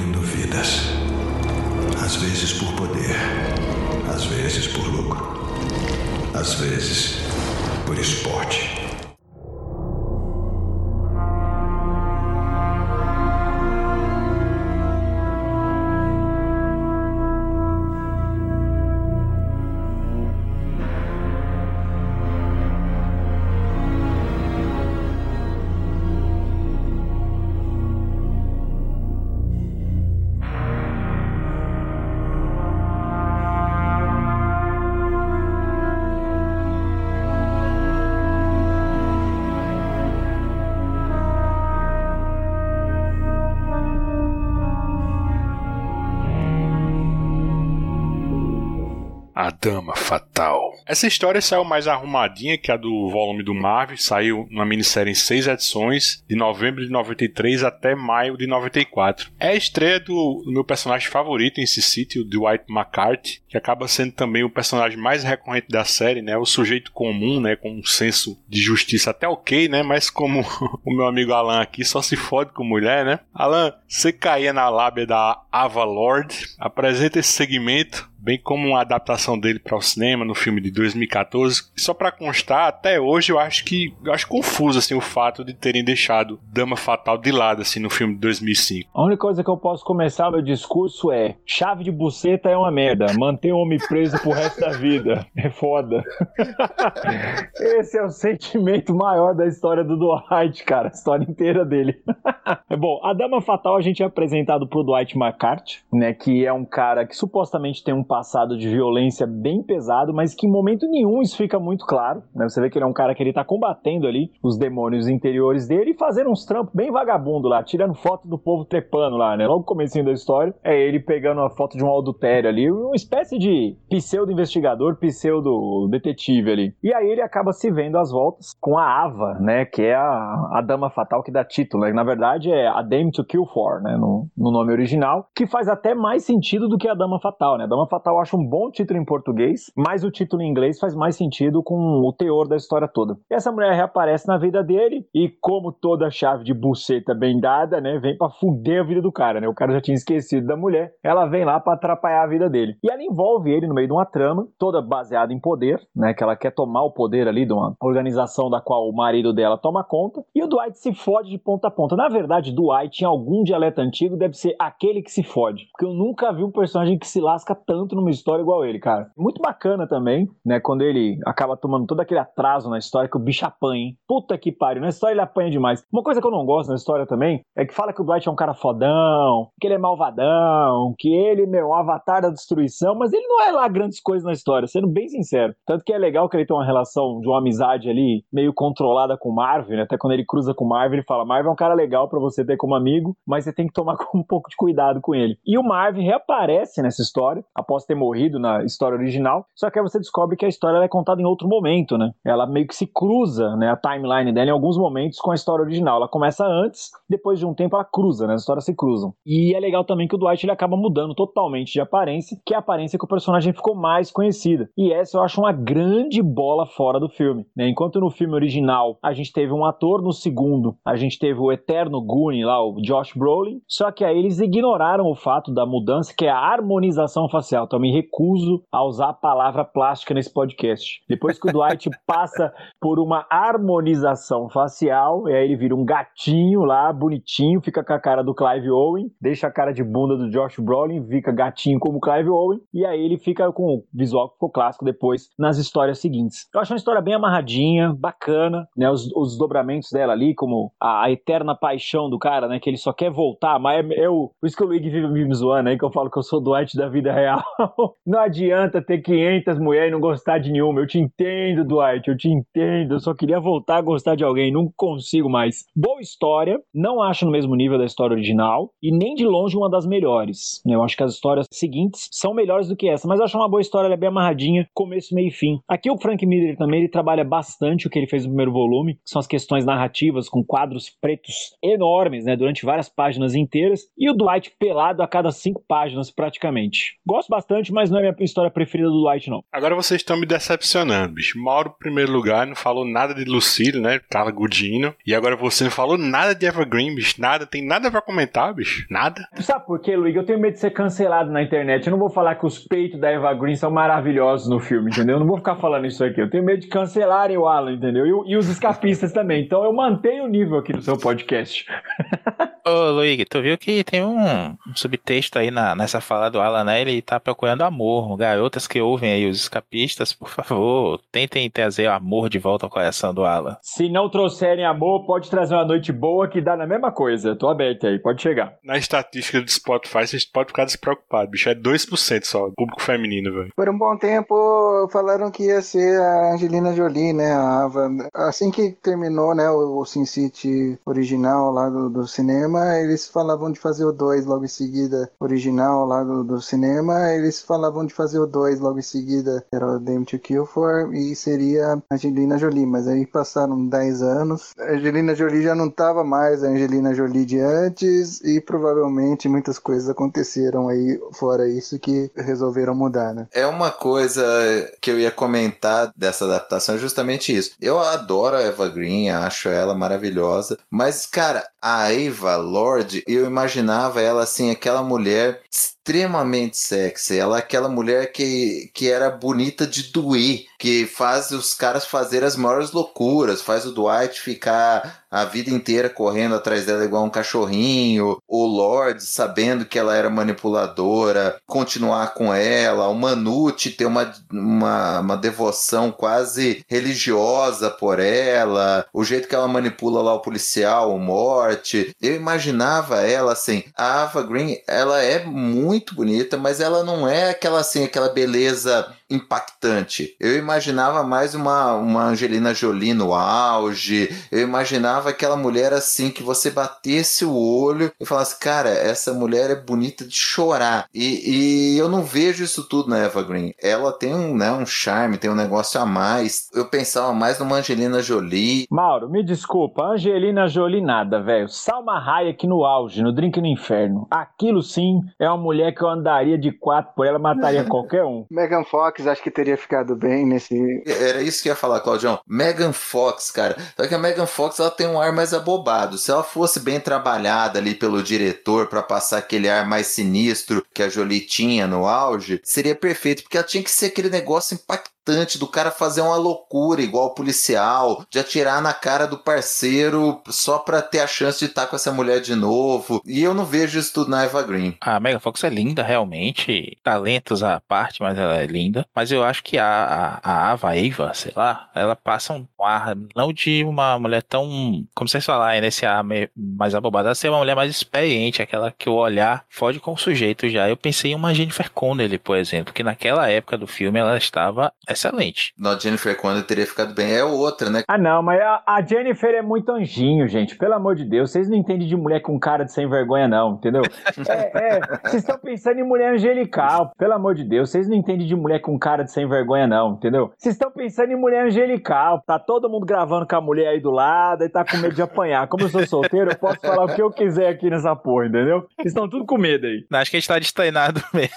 Essa história saiu mais arrumadinha que a do volume do Marvel, saiu numa minissérie em seis edições, de novembro de 93 até maio de 94. É a estreia do, do meu personagem favorito em City, o Dwight McCarthy, que acaba sendo também o personagem mais recorrente da série, né? O sujeito comum, né? Com um senso de justiça até ok, né? Mas como o meu amigo Alan aqui só se fode com mulher, né? Alan, você caía na lábia da Ava Lord, apresenta esse segmento bem como uma adaptação dele para o cinema no filme de 2014. Só para constar, até hoje eu acho que eu acho confuso assim o fato de terem deixado Dama Fatal de lado assim no filme de 2005. A única coisa que eu posso começar meu discurso é: chave de buceta é uma merda, mantém o homem preso pro resto da vida. É foda. Esse é o sentimento maior da história do Dwight, cara, a história inteira dele. Bom, a Dama Fatal a gente é apresentado pro Dwight McCarthy, né, que é um cara que supostamente tem um passado de violência bem pesado, mas que em momento nenhum isso fica muito claro. Né? Você vê que ele é um cara que ele tá combatendo ali os demônios interiores dele e fazendo uns trampos bem vagabundo lá, tirando foto do povo trepando lá, né? Logo no comecinho da história, é ele pegando uma foto de um adultério ali, uma espécie de pseudo-investigador, pseudo-detetive ali. E aí ele acaba se vendo às voltas com a Ava, né? Que é a, a dama fatal que dá título, né? Na verdade é a Dame to Kill For, né? No, no nome original, que faz até mais sentido do que a dama fatal, né? A dama fatal Fatal eu acho um bom título em português, mas o título em inglês faz mais sentido com o teor da história toda. E essa mulher reaparece na vida dele e, como toda chave de buceta bem dada, né, vem para fuder a vida do cara, né? O cara já tinha esquecido da mulher, ela vem lá para atrapalhar a vida dele. E ela envolve ele no meio de uma trama, toda baseada em poder, né? Que ela quer tomar o poder ali de uma organização da qual o marido dela toma conta. E o Dwight se fode de ponta a ponta. Na verdade, Dwight, em algum dialeto antigo, deve ser aquele que se fode. Porque eu nunca vi um personagem que se lasca tanto numa história igual ele, cara. Muito bacana também, né? Quando ele acaba tomando todo aquele atraso na história que o bicho apanha, hein? Puta que pariu. Na história ele apanha demais. Uma coisa que eu não gosto na história também é que fala que o Dwight é um cara fodão, que ele é malvadão, que ele, meu, é um avatar da destruição, mas ele não é lá grandes coisas na história, sendo bem sincero. Tanto que é legal que ele tem uma relação de uma amizade ali meio controlada com o Marvel, né? Até quando ele cruza com o Marvel, ele fala: Marvel é um cara legal para você ter como amigo, mas você tem que tomar um pouco de cuidado com ele. E o Marvel reaparece nessa história após ter morrido na história original, só que aí você descobre que a história é contada em outro momento, né? Ela meio que se cruza, né? A timeline dela em alguns momentos com a história original. Ela começa antes, depois de um tempo ela cruza, né? As histórias se cruzam. E é legal também que o Dwight ele acaba mudando totalmente de aparência, que é a aparência que o personagem ficou mais conhecida. E essa eu acho uma grande bola fora do filme, né? Enquanto no filme original a gente teve um ator, no segundo a gente teve o eterno Goonie lá, o Josh Brolin, só que aí eles ignoraram o fato da mudança, que é a harmonização facial. Então me recuso a usar a palavra plástica nesse podcast. Depois que o Dwight passa por uma harmonização facial, e aí ele vira um gatinho lá, bonitinho, fica com a cara do Clive Owen, deixa a cara de bunda do Josh Brolin, fica gatinho como Clive Owen, e aí ele fica com o visual que ficou clássico depois nas histórias seguintes. Eu acho uma história bem amarradinha, bacana, né? Os, os dobramentos dela ali, como a, a, eterna paixão do cara, né? Que ele só quer voltar, mas é, é o, por isso que o Luigi vive me zoando aí, que eu falo que eu sou o Dwight da vida real. Não adianta ter 500 mulheres e não gostar de nenhuma. Eu te entendo, Dwight, eu te entendo. Eu só queria voltar a gostar de alguém, não consigo mais. Boa história, não acho no mesmo nível da história original e nem de longe uma das melhores. Eu acho que as histórias seguintes são melhores do que essa, mas eu acho uma boa história, ela é bem amarradinha, começo, meio e fim. Aqui o Frank Miller também ele trabalha bastante o que ele fez no primeiro volume, que são as questões narrativas com quadros pretos enormes, né, durante várias páginas inteiras, e o Dwight pelado a cada cinco páginas praticamente. Gosto bastante, mas não é minha história preferida do Dwight, não. Agora vocês estão me decepcionando, bicho. Mauro, em primeiro lugar, não falou nada de Lucille, né? Carla Gudino. E agora você não falou nada de Evergreen, bicho. Nada, tem nada pra comentar, bicho. Nada. Sabe por quê, Luigi? Eu tenho medo de ser cancelado na internet. Eu não vou falar que os peitos da Eva Green são maravilhosos no filme, entendeu? Eu não vou ficar falando isso aqui. Eu tenho medo de cancelarem o Alan, entendeu? E, e os escapistas também. Então eu mantenho o nível aqui no seu podcast. Ô, Luigi, tu viu que tem um, um subtexto aí na, nessa fala do Alan, né? Ele tá procurando amor. Garotas que ouvem aí os escapistas, por favor, tentem trazer amor de volta ao coração do Alan. Se não trouxerem amor, pode trazer uma noite boa que dá na mesma coisa. Tô aberto aí, pode chegar. Na estatística do Spotify, vocês podem ficar despreocupados, bicho. É 2% só, público feminino, velho. Por um bom tempo falaram que ia ser a Angelina Jolie, né? A Ava. Assim que terminou, né, o, Sin City original lá do, do cinema, cinema, eles falavam de fazer o 2 logo em seguida, original lá do, do cinema, eles falavam de fazer o 2 logo em seguida, era o Damn to Kill For, e seria Angelina Jolie, mas aí passaram 10 anos, a Angelina Jolie já não tava mais a Angelina Jolie de antes, e provavelmente muitas coisas aconteceram aí, fora isso, que resolveram mudar, né? É uma coisa que eu ia comentar dessa adaptação, é justamente isso. Eu adoro a Eva Green, acho ela maravilhosa, mas, cara, a Eva Lord, eu imaginava ela assim, aquela mulher extremamente sexy. Ela é aquela mulher que, que era bonita de doer, que faz os caras fazer as maiores loucuras, faz o Dwight ficar a vida inteira correndo atrás dela igual um cachorrinho, o Lord sabendo que ela era manipuladora, continuar com ela, o Manute ter uma, uma, uma devoção quase religiosa por ela, o jeito que ela manipula lá o policial, o Morte. Eu imaginava ela assim, a Ava Green, ela é muito bonita, mas ela não é aquela assim, aquela beleza impactante. Eu imaginava mais uma, uma Angelina Jolie no auge. Eu imaginava aquela mulher assim que você batesse o olho e falasse, cara, essa mulher é bonita de chorar. E, e eu não vejo isso tudo na Eva Green. Ela tem um, né, um charme, tem um negócio a mais. Eu pensava mais numa Angelina Jolie. Mauro, me desculpa, Angelina Jolie nada, velho. Salma Hayek no auge, no Drink no Inferno. Aquilo sim é uma mulher que eu andaria de quatro por ela, mataria qualquer um. Megan Fox acho que teria ficado bem nesse. Era isso que eu ia falar, Claudião. Megan Fox, cara. Só que a Megan Fox ela tem um ar mais abobado. Se ela fosse bem trabalhada ali pelo diretor para passar aquele ar mais sinistro que a Jolie tinha no auge, seria perfeito, porque ela tinha que ser aquele negócio impactante do cara fazer uma loucura igual o policial, de atirar na cara do parceiro só pra ter a chance de estar com essa mulher de novo. E eu não vejo isso tudo na Eva Green. A Megan Fox é linda, realmente. Talentos à parte, mas ela é linda. Mas eu acho que a, a, a Ava, Eva, sei lá, ela passa um ar, não de uma mulher tão, como vocês falaram, nesse ar mais abobada, ela ser uma mulher mais experiente, aquela que o olhar fode com o sujeito já. Eu pensei em uma Jennifer Connelly, por exemplo, que naquela época do filme ela estava excelente. Na Jennifer Connelly teria ficado bem. É outra, né? Ah, não, mas a, a, Jennifer é muito anjinho, gente. Pelo amor de Deus, vocês não entendem de mulher com cara de sem vergonha, não, entendeu? É, é, vocês estão pensando em mulher angelical. Pelo amor de Deus, vocês não entendem de mulher com cara de sem vergonha, não, entendeu? Vocês estão pensando em mulher angelical. Tá todo mundo gravando com a mulher aí do lado e tá com medo de apanhar. Como eu sou solteiro, eu posso falar o que eu quiser aqui nessa porra, entendeu? Vocês estão tudo com medo aí. Acho que a gente tá destreinado mesmo.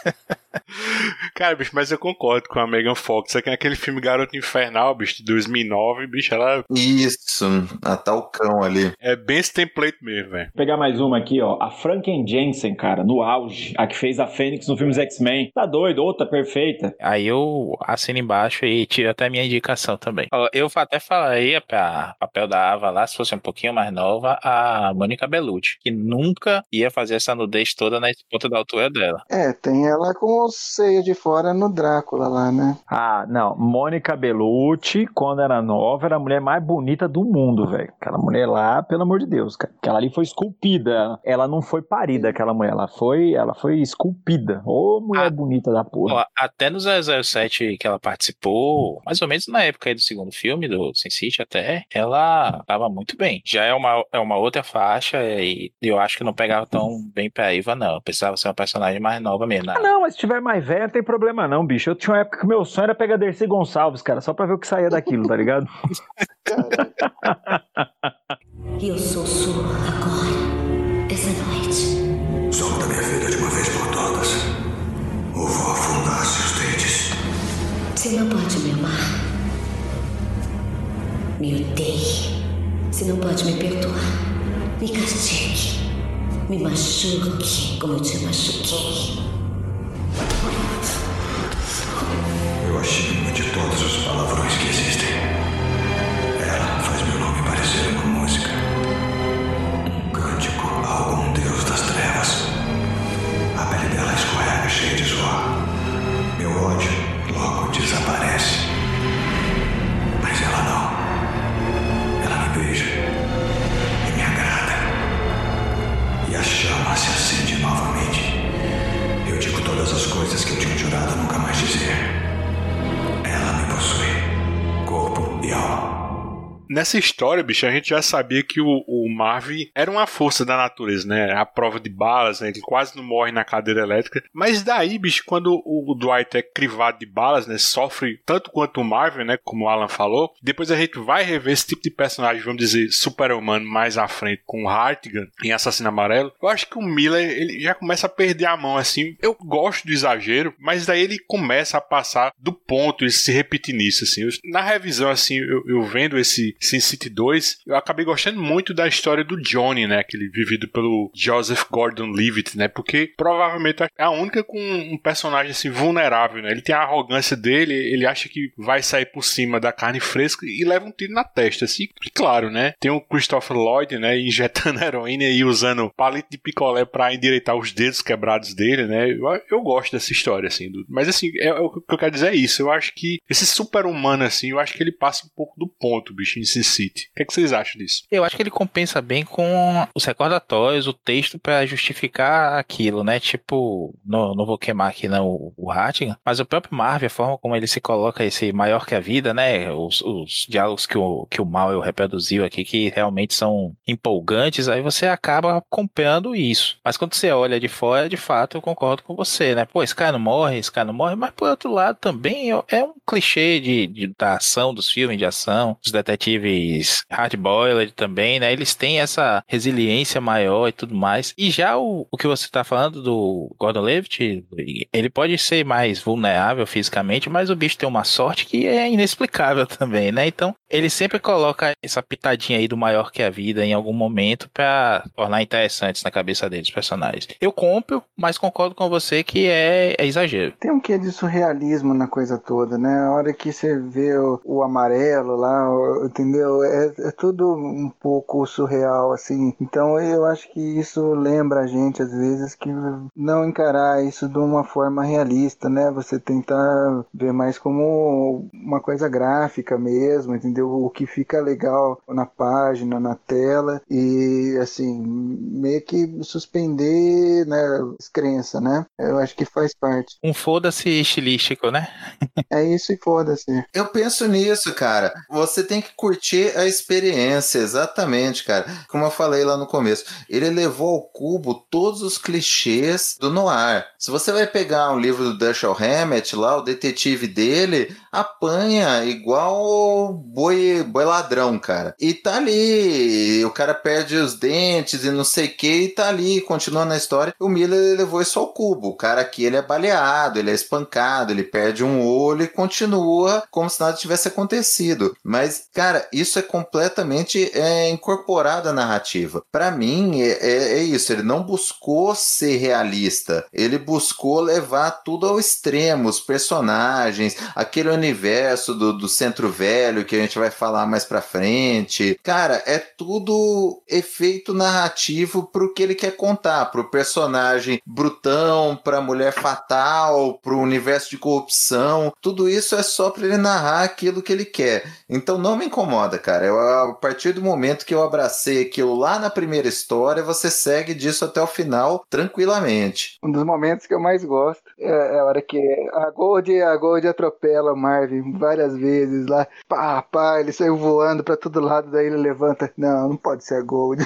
Cara, bicho, mas eu concordo com a Megan Fox. É que naquele filme Garoto Infernal, bicho, de 2009, bicho, ela. Isso, a tal cão ali. É bem esse template mesmo, velho. Vou pegar mais uma aqui, ó. A Franken Jensen, cara, no auge. A que fez a Fênix no filme X-Men. Tá doido, outra perfeita. Aí eu assino embaixo e tiro até a minha indicação também. Eu até falaria pra papel da Ava lá, se fosse um pouquinho mais nova, a Mônica Bellucci, que nunca ia fazer essa nudez toda na ponta da altura dela. É, tem ela com o seio de fora no Drácula lá, né? Ah, não. Mônica Bellucci, quando era nova, era a mulher mais bonita do mundo, velho. Aquela mulher lá, pelo amor de Deus, cara. Aquela ali foi esculpida. Ela não foi parida, aquela mulher. Ela foi, ela foi esculpida. Ô, mulher ah, bonita da porra. Ó, até no 007 que ela participou, mais ou menos na época do segundo filme, do Sin City até, ela tava muito bem. Já é uma, é uma outra faixa e eu acho que não pegava tão bem pra Iva, não. Precisava ser uma personagem mais nova mesmo. Né? Ah, não, mas se tiver mais velha, não tem problema não, bicho. Eu tinha uma época que meu sonho era pegar Dercy Gonçalves, cara, só pra ver o que saía daquilo, tá ligado? E eu sou sua agora, essa noite. Solta minha vida de uma vez por todas. Ou vou afundar seus dentes. Você não pode me amar. Me odeie. Você não pode me perdoar. Me castigue. Me machuque como eu te machuquei. Xingo de todos os palavrões que existem. Nessa história, bicho, a gente já sabia que o, o Marvin era uma força da natureza, né? A prova de balas, né? Ele quase não morre na cadeira elétrica. Mas daí, bicho, quando o Dwight é crivado de balas, né? Sofre tanto quanto o Marvin, né? Como o Alan falou. Depois a gente vai rever esse tipo de personagem, vamos dizer, super-humano mais à frente com o Hartigan em Assassino Amarelo. Eu acho que o Miller, ele já começa a perder a mão, assim. Eu gosto do exagero, mas daí ele começa a passar do ponto e se repetir nisso, assim. Eu, na revisão, assim, eu, eu vendo esse Sin City 2, eu acabei gostando muito da história do Johnny, né? Aquele vivido pelo Joseph Gordon-Levitt, né? Porque provavelmente é a única com um personagem assim vulnerável, né? Ele tem a arrogância dele, ele acha que vai sair por cima da carne fresca e leva um tiro na testa, assim. E claro, né? Tem o Christopher Lloyd, né? Injetando heroína e usando palito de picolé para endireitar os dedos quebrados dele, né? Eu, eu gosto dessa história, assim. Do... Mas assim, é, é, o que eu quero dizer é isso. Eu acho que esse super-humano, assim, eu acho que ele passa um pouco do ponto, bicho, em City. O que, é que vocês acham disso? Eu acho que ele compensa bem com os recordatórios, o texto para justificar aquilo, né? Tipo, não, não vou queimar aqui não o, o Hattigan, mas o próprio Marvel, a forma como ele se coloca esse maior que a vida, né? Os, os diálogos que o, que o Mal reproduziu aqui, que realmente são empolgantes, aí você acaba comprando isso. Mas quando você olha de fora, de fato, eu concordo com você, né? Pô, esse cara não morre, esse cara não morre, mas por outro lado também é um clichê de, de da ação, dos filmes de ação, os detetives hardboiled também, né? Eles têm essa resiliência maior e tudo mais. E já o, o que você está falando do Gordon Levitt, ele pode ser mais vulnerável fisicamente, mas o bicho tem uma sorte que é inexplicável também, né? Então, ele sempre coloca essa pitadinha aí do maior que a vida em algum momento para tornar interessantes na cabeça deles os personagens. Eu compro, mas concordo com você que é, é exagero. Tem um quê de surrealismo na coisa toda, né? A hora que você vê o, o amarelo lá, entendeu? É, é tudo um pouco surreal, assim. Então eu acho que isso lembra a gente, às vezes, que não encarar isso de uma forma realista, né? Você tentar ver mais como uma coisa gráfica mesmo, entendeu? O que fica legal na página, na tela e, assim, meio que suspender, né, descrença, né? Eu acho que faz parte. Um foda-se estilístico, né? é isso e foda-se. Eu penso nisso, cara. Você tem que curtir a experiência, exatamente, cara. Como eu falei lá no começo, ele levou ao cubo todos os clichês do noir. Se você vai pegar um livro do Dashiell Hammett lá, o detetive dele apanha igual boi, boi ladrão, cara. E tá ali, o cara perde os dentes e não sei o que, e tá ali, continuando a história. O Miller levou isso ao cubo. O cara aqui, ele é baleado, ele é espancado, ele perde um olho e continua como se nada tivesse acontecido. Mas, cara, isso é completamente é, incorporado à narrativa. Para mim, é, é, é isso. Ele não buscou ser realista. Ele buscou levar tudo ao extremo. Os personagens, aquele universo do, do Centro Velho que a gente vai falar mais pra frente. Cara, é tudo efeito narrativo pro que ele quer contar. Pro personagem brutão, pra mulher fatal, pro universo de corrupção. Tudo isso é só pra ele narrar aquilo que ele quer. Então não me incomoda, cara. Eu, a partir do momento que eu abracei aquilo lá na primeira história, você segue disso até o final tranquilamente. Um dos momentos que eu mais gosto é, é a hora que a Gold, a Gold atropela o Marvin várias vezes lá. Pá, pá, ele saiu voando pra todo lado, daí ele levanta. Não, não pode ser a Gold.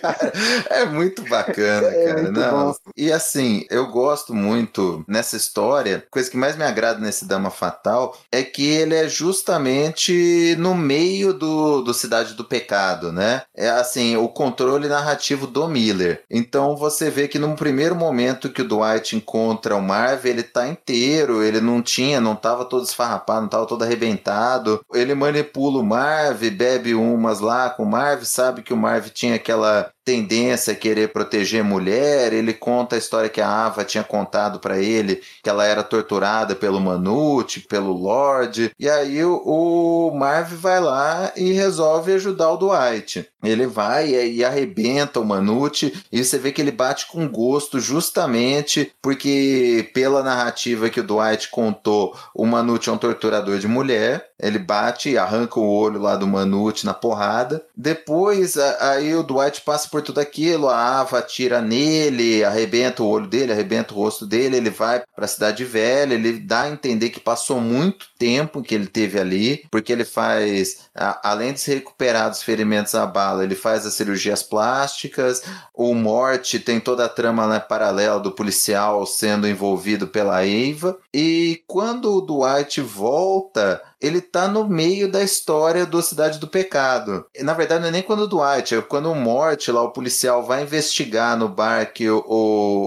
cara, é muito bacana, é cara. Muito não. E assim, eu gosto muito nessa história, coisa que mais me agrada nesse Dama Fatal é que ele é justamente no meio do, do Cidade do Pecado, né? É assim, o controle narrativo do Miller. Então você vê que no primeiro momento que o Dwight encontra o Marv, ele tá inteiro, ele não tinha, não tava todo esfarrapado, não tava todo arrebentado. Ele manipula o Marv, bebe umas lá com o Marv, sabe que o Marv tinha aquela tendência a querer proteger mulher. Ele conta a história que a Ava tinha contado para ele, que ela era torturada pelo Manute, pelo Lorde. E aí o, Marv vai lá e resolve ajudar o Dwight. Ele vai e, e arrebenta o Manute e você vê que ele bate com gosto justamente porque pela narrativa que o Dwight contou, o Manute é um torturador de mulher. Ele bate e arranca o olho lá do Manute na porrada. Depois, aí o Dwight passa por tudo aquilo, a Ava atira nele, arrebenta o olho dele, arrebenta o rosto dele, ele vai para a cidade velha, ele dá a entender que passou muito tempo que ele teve ali, porque ele faz, a, além de se recuperar dos ferimentos à bala, ele faz as cirurgias plásticas, o Morte tem toda a trama né, paralela do policial sendo envolvido pela Eva, e quando o Dwight volta, ele tá no meio da história do Cidade do Pecado. Na verdade, não é nem quando o Dwight, é quando o Morte, lá, o policial, vai investigar no bar que o,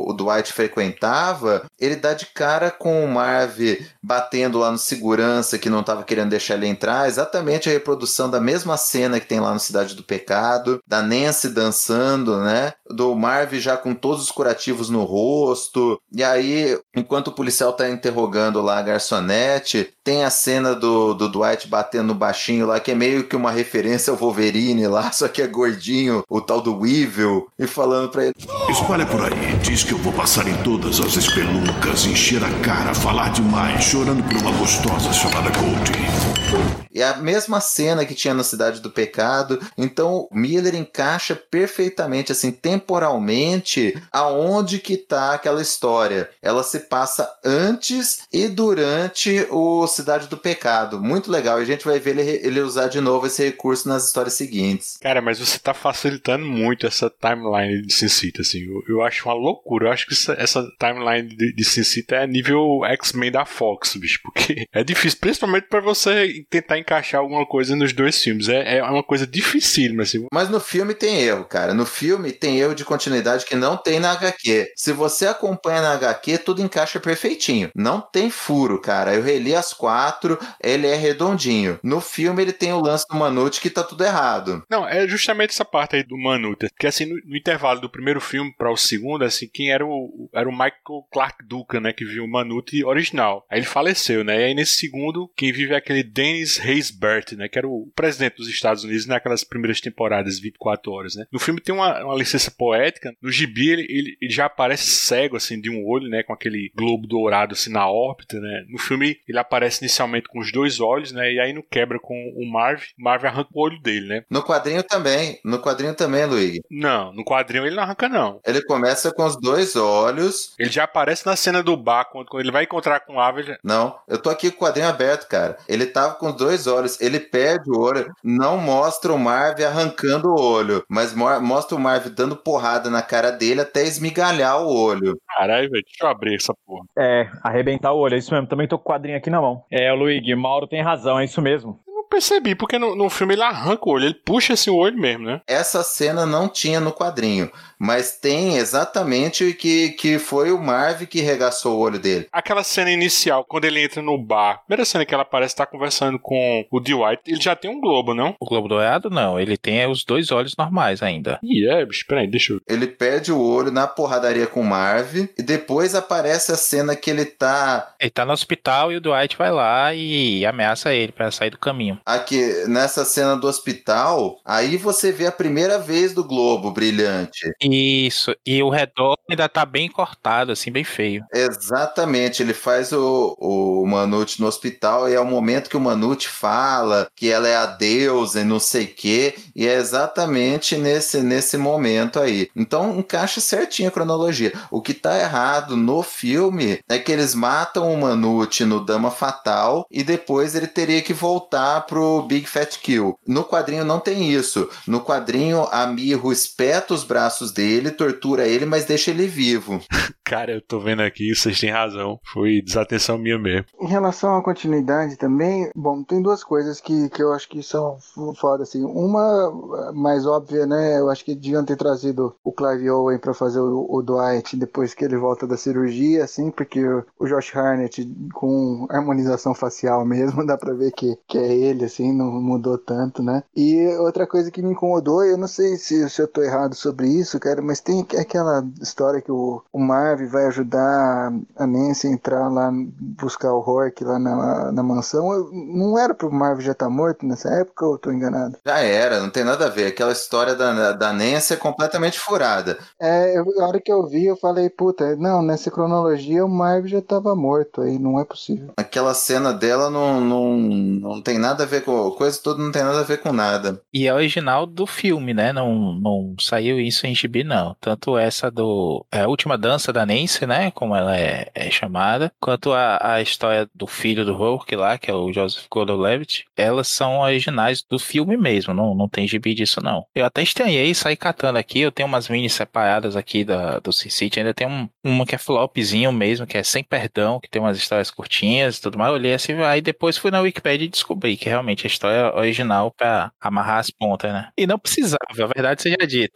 o, Dwight frequentava, ele dá de cara com o Marv batendo lá no segurança que não tava querendo deixar ele entrar, exatamente a reprodução da mesma cena que tem lá no Cidade do Pecado, da Nancy dançando, né? Do Marv já com todos os curativos no rosto. E aí, enquanto o policial tá interrogando lá a garçonete, tem a cena do, do Dwight batendo no baixinho lá, que é meio que uma referência ao Wolverine lá, só que é gordinho, o tal do Weevil, e falando pra ele: Espalha por aí, diz que eu vou passar em todas as espelucas, encher a cara, falar demais, chorando por uma gostosa chamada Goldie. É a mesma cena que tinha na Cidade do Pecado. Então, Miller encaixa perfeitamente, assim, temporalmente, aonde que tá aquela história. Ela se passa antes e durante o Cidade do Pecado. Muito legal. E a gente vai ver ele, ele usar de novo esse recurso nas histórias seguintes. Cara, mas você tá facilitando muito essa timeline de Sin City, assim. Eu, eu acho uma loucura. Eu acho que essa, essa timeline de, de Sin City é nível X-Men da Fox, bicho. Porque é difícil, principalmente para você tentar encaixar alguma coisa nos dois filmes. É, é uma coisa dificílima, assim. Mas no filme tem erro, cara. No filme tem erro de continuidade que não tem na HQ. Se você acompanha na HQ, tudo encaixa perfeitinho. Não tem furo, cara. Eu reli as quatro, ele é redondinho. No filme ele tem o lance do Manute que tá tudo errado. Não, é justamente essa parte aí do Manute. Que assim, no, no intervalo do primeiro filme para o segundo, assim, quem era o era o Michael Clark Duncan, né, que viu o Manute original. Aí ele faleceu, né? E aí nesse segundo, quem vive é aquele Dennis Haysbert, né, que era o presidente dos Estados Unidos naquelas primeiras temporadas, 24 horas, né? No filme tem uma, uma licença poética. No gibi ele, ele, ele já aparece cego, assim, de um olho, né, com aquele globo dourado, assim, na órbita, né? No filme ele aparece inicialmente com os dois olhos, né? E aí no quebra com o Marv, Marv arranca o olho dele, né? No quadrinho também, no quadrinho também, Luigi. Não, no quadrinho ele não arranca, não. Ele começa com os dois olhos. Ele já aparece na cena do bar, quando, quando ele vai encontrar com o Ava. Não, eu tô aqui com o quadrinho aberto, cara. Ele tava com os dois olhos, ele perde o olho, não mostra o Marv arrancando o olho, mas mo mostra o Marv dando porrada na cara dele até esmigalhar o olho. Caralho, velho, deixa eu abrir essa porra. É, arrebentar o olho, é isso mesmo. Também tô com o quadrinho aqui na mão. É, Luigi, Mauro tem razão, é isso mesmo. Percebi, porque no, no filme ele arranca o olho, ele puxa esse olho mesmo, né? Essa cena não tinha no quadrinho, mas tem exatamente que, que foi o Marv que regaçou o olho dele. Aquela cena inicial, quando ele entra no bar, a primeira cena que ela parece estar conversando com o Dwight, ele já tem um globo, não? O globo dourado, não. Ele tem os dois olhos normais ainda. Ih, é, bicho, peraí, deixa eu... Ele perde o olho na porradaria com o Marv, e depois aparece a cena que ele tá... Ele tá no hospital e o Dwight vai lá e ameaça ele para sair do caminho. Aqui, nessa cena do hospital, aí você vê a primeira vez do globo brilhante. Isso, e o redor ainda tá bem cortado, assim, bem feio. Exatamente, ele faz o, o Manute no hospital e é o momento que o Manute fala que ela é a deusa e não sei o quê, e é exatamente nesse, nesse momento aí. Então encaixa certinho a cronologia. O que tá errado no filme é que eles matam o Manute no Dama Fatal e depois ele teria que voltar pro Big Fat Kill. No quadrinho não tem isso. No quadrinho, a Mirro espeta os braços dele, tortura ele, mas deixa ele vivo. Cara, eu tô vendo aqui, vocês têm razão. Foi desatenção minha mesmo. Em relação à continuidade também, bom, tem duas coisas que, que eu acho que são foda, assim. Uma mais óbvia, né? Eu acho que deviam ter trazido o Clive Owen pra fazer o, o Dwight depois que ele volta da cirurgia, assim, porque o, Josh Harnett com harmonização facial mesmo, dá pra ver que, que é ele, assim, não mudou tanto, né? E outra coisa que me incomodou, eu não sei se, se eu tô errado sobre isso, cara, mas tem aquela história que o, o Marv vai ajudar a Nancy a entrar lá, buscar o Rourke lá na, na mansão. Eu, não era pro Marv já estar tá morto nessa época ou eu tô enganado? Já era, não tem nada a ver. Aquela história da, da Nancy é completamente furada. É, eu, a hora que eu vi, eu falei, puta, não, nessa cronologia o Marv já tava morto aí, não é possível. Aquela cena dela não, não, não tem nada a ver com. Coisa toda não tem nada a ver com nada. E é original do filme, né? Não, não saiu isso em gibi, não. Tanto essa do. É a última dança da Nancy, né? Como ela é, é chamada, quanto a história do filho do Hulk lá, que é o Joseph Gordon-Levitt, elas são originais do filme mesmo, não, não tem gibi disso não. Eu até estranhei sair catando aqui, eu tenho umas minis separadas aqui da, do Sin City, ainda tem um, uma que é flopzinho mesmo, que é Sem Perdão, que tem umas histórias curtinhas e tudo mais, eu olhei assim, aí depois fui na Wikipedia e descobri que realmente a história original para amarrar as pontas, né? E não precisava, a verdade seja dita.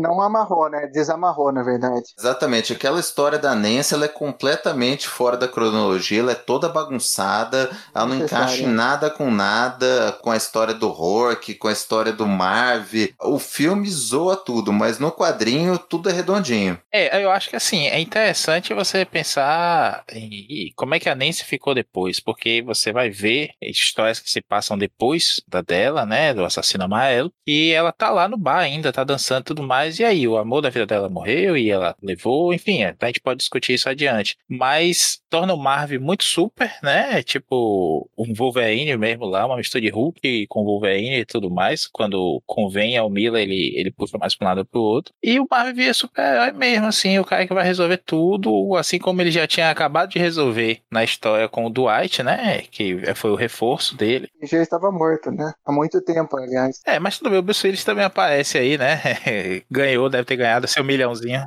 Não amarrou, né? Desamarrou, na verdade. Exatamente. Aquela história da Nancy, ela é completamente fora da cronologia, ela é toda bagunçada, ela não encaixa em nada com nada, com a história do Rourke, com a história do Marv. O filme zoa tudo, mas no quadrinho tudo é redondinho. É, eu acho que assim, é interessante você pensar em como é que a Nancy ficou depois, porque você vai ver histórias que se passam depois da dela, né, do assassino amarelo, e ela tá lá no bar ainda, tá dançando tudo mais, e aí, o amor da vida dela morreu e ela levou, enfim, a gente pode discutir isso adiante. Mas torna o Marvel muito super, né? Tipo, um Wolverine mesmo lá, uma mistura de Hulk com Wolverine e tudo mais. Quando convém ao Miller, ele, ele puxa mais pra um lado ou pro outro. E o Marvel é super-herói mesmo, assim, o cara que vai resolver tudo, assim como ele já tinha acabado de resolver na história com o Dwight, né? Que foi o reforço dele. E já estava morto, né? Há muito tempo, aliás. É, mas tudo bem, o Bruce Willis também aparece aí, né? ganhou, deve ter ganhado seu milhãozinho.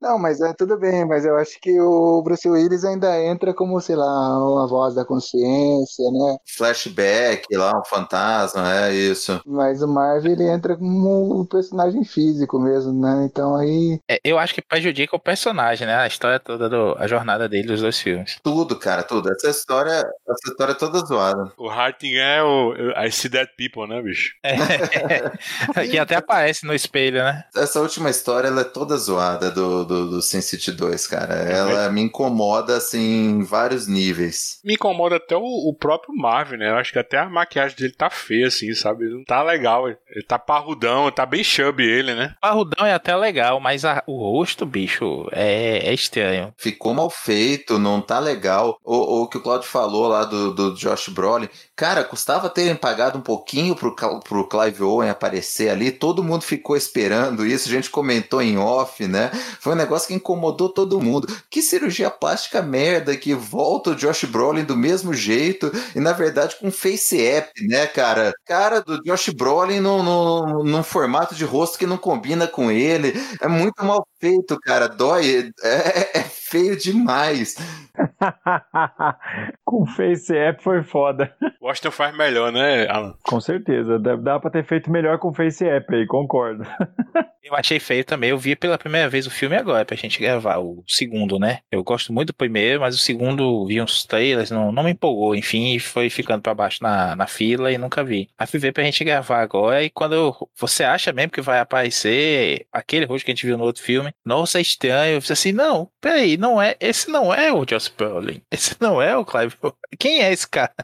Não, mas é tudo bem, mas eu acho que o Bruce Willis ainda entra como, sei lá, uma voz da consciência, né? Flashback lá, um fantasma, é isso. Mas o Marvel ele entra como um personagem físico mesmo, né? Então aí. É, eu acho que prejudica o personagem, né? A história toda, do, a jornada dele, dos dois filmes. Tudo, cara, tudo. Essa história, essa história é toda zoada. O Harting é o I See Dead People, né, bicho? É. que até aparece no espelho, né? Essa última história, ela é toda zoada do, do, do Sin City 2, cara. Ela é. me incomoda, assim, em vários níveis. Me incomoda até o, o, próprio Marvel, né? Eu acho que até a maquiagem dele tá feia, assim, sabe? Ele não tá legal. Ele tá parrudão, tá bem chubby ele, né? Parrudão é até legal, mas a, o rosto, bicho, é, é, estranho. Ficou mal feito, não tá legal. O, o que o Claudio falou lá do, do Josh Brolin, cara, custava terem pagado um pouquinho pro, pro Clive Owen aparecer ali, todo mundo ficou esperando isso, a gente comentou em off, né? Foi um negócio que incomodou todo mundo. Que cirurgia plástica merda que volta o Josh Brolin do mesmo jeito e na verdade com face app, né, cara? Cara do Josh Brolin num, num, num formato de rosto que não combina com ele. É muito mal feito, cara. Dói. É, é feio demais. com face app foi foda. Washington faz melhor, né, Alan? Com certeza. Dá pra ter feito melhor com face app aí, concordo. Eu achei feio também. Eu vi pela primeira vez o filme agora pra gente gravar, o segundo, né? Eu gosto muito do primeiro, mas o segundo vi uns trailers, não, não me empolgou, enfim, foi ficando pra baixo na, na fila e nunca vi. Aí fui ver pra gente gravar agora e quando você acha mesmo que vai aparecer aquele rosto que a gente viu no outro filme, nossa, é estranho. Eu fiz assim, não, peraí, não é, esse não é o Joss Brolin, esse não é o Clive. Quem é esse cara?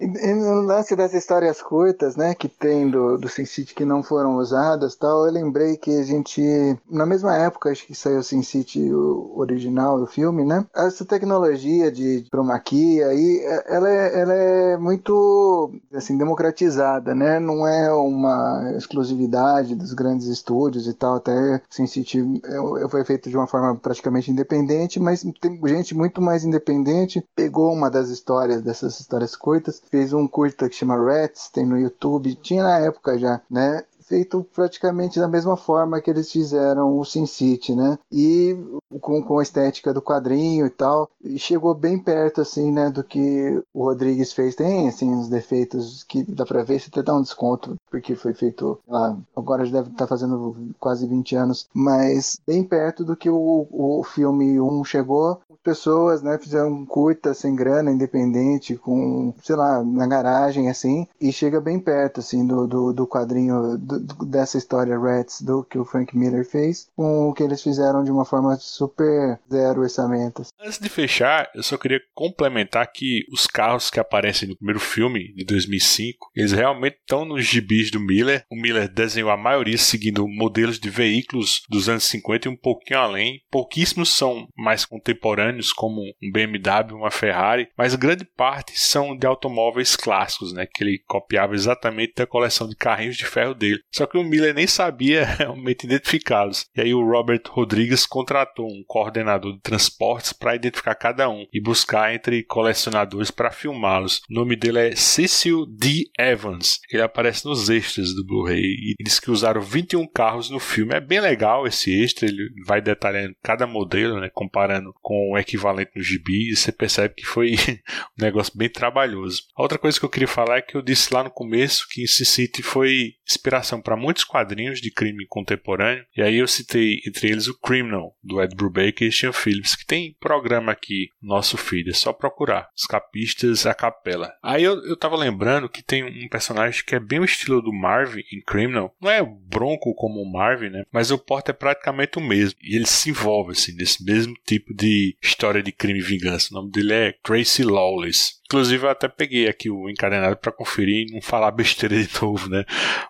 E, e no lance das histórias curtas, né, que tem do, do Sin City que não foram usadas tal, eu lembrei que a gente, na mesma época, acho que saiu Sin City o original, o filme, né, essa tecnologia de cromaquia aí, é, ela é, ela é muito, assim, democratizada, né, não é uma exclusividade dos grandes estúdios e tal, até Sin City é, foi feito de uma forma praticamente independente, mas tem gente muito mais independente, pegou uma das histórias dessas histórias curtas, fez um curta que chama Rats, tem no YouTube, tinha na época já, né? Feito praticamente da mesma forma que eles fizeram o Sin City, né? E com, com a estética do quadrinho e tal, e chegou bem perto, assim, né, do que o Rodrigues fez. Tem, assim, uns defeitos que dá pra ver, se até dá um desconto, porque foi feito, lá, agora já deve estar tá fazendo quase 20 anos, mas bem perto do que o, o filme 1 chegou. Pessoas, né, fizeram curta, sem grana, independente, com, sei lá, na garagem, assim, e chega bem perto, assim, do, do, do quadrinho, do, dessa história Rats do que o Frank Miller fez, com o que eles fizeram de uma forma super zero orçamento. Antes de fechar, eu só queria complementar que os carros que aparecem no primeiro filme de 2005, eles realmente estão nos gibis do Miller. O Miller desenhou a maioria seguindo modelos de veículos dos anos 50 e um pouquinho além. Pouquíssimos são mais contemporâneos contemporâneos, como um BMW, uma Ferrari, mas grande parte são de automóveis clássicos, né? Que ele copiava exatamente da coleção de carrinhos de ferro dele. Só que o Miller nem sabia realmente identificá-los. E aí o Robert Rodrigues contratou um coordenador de transportes para identificar cada um e buscar entre colecionadores para filmá-los. O nome dele é Cecil D. Evans. Ele aparece nos extras do Blu-ray e diz que usaram 21 carros no filme. É bem legal esse extra, ele vai detalhando cada modelo, né, comparando com o equivalente no gibi, e você percebe que foi um negócio bem trabalhoso. A outra coisa que eu queria falar é que eu disse lá no começo que Sin City foi inspiração para muitos quadrinhos de crime contemporâneo, e aí eu citei entre eles o Criminal, do Ed Brubaker e Sean Phillips, que tem programa aqui no nosso feed, é só procurar. Os capistas a capela. Aí eu, eu tava lembrando que tem um personagem que é bem o estilo do Marvin em Criminal. Não é bronco como o Marvin, né? Mas o porte é praticamente o mesmo. E ele se envolve, assim, nesse mesmo tipo de história de crime e vingança. O nome dele é Tracy Lawless. Inclusive, eu até peguei aqui o encadenado para conferir e não falar besteira de novo, né?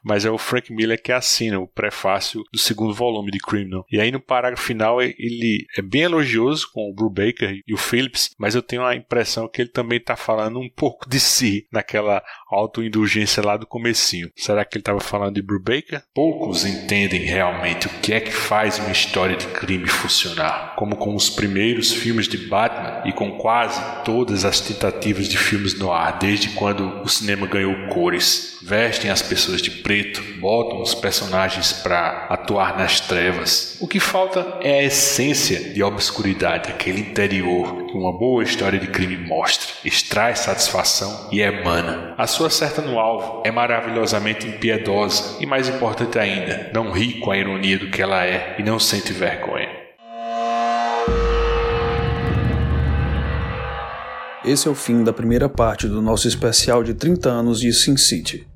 Mas é o Frank Miller que assina o prefácio do segundo volume de Criminal. E aí, no parágrafo final, ele é bem elogioso com o Brubaker e o Phillips, mas eu tenho a impressão que ele também está falando um pouco de si naquela autoindulgência lá do comecinho. Será que ele estava falando de Brubaker? Poucos entendem realmente o que é que faz uma história de crime funcionar, como com os primeiros filmes de Batman e com quase todas as tentativas de filmes no ar desde quando o cinema ganhou cores. Vestem as pessoas de preto, botam os personagens para atuar nas trevas. O que falta é a essência de obscuridade, aquele interior que uma boa história de crime mostra, extrai satisfação e emana. A sua certa no alvo é maravilhosamente impiedosa e, mais importante ainda, não ri com a ironia do que ela é e não sente vergonha. Esse é o fim da primeira parte do nosso especial de 30 anos de Sin City.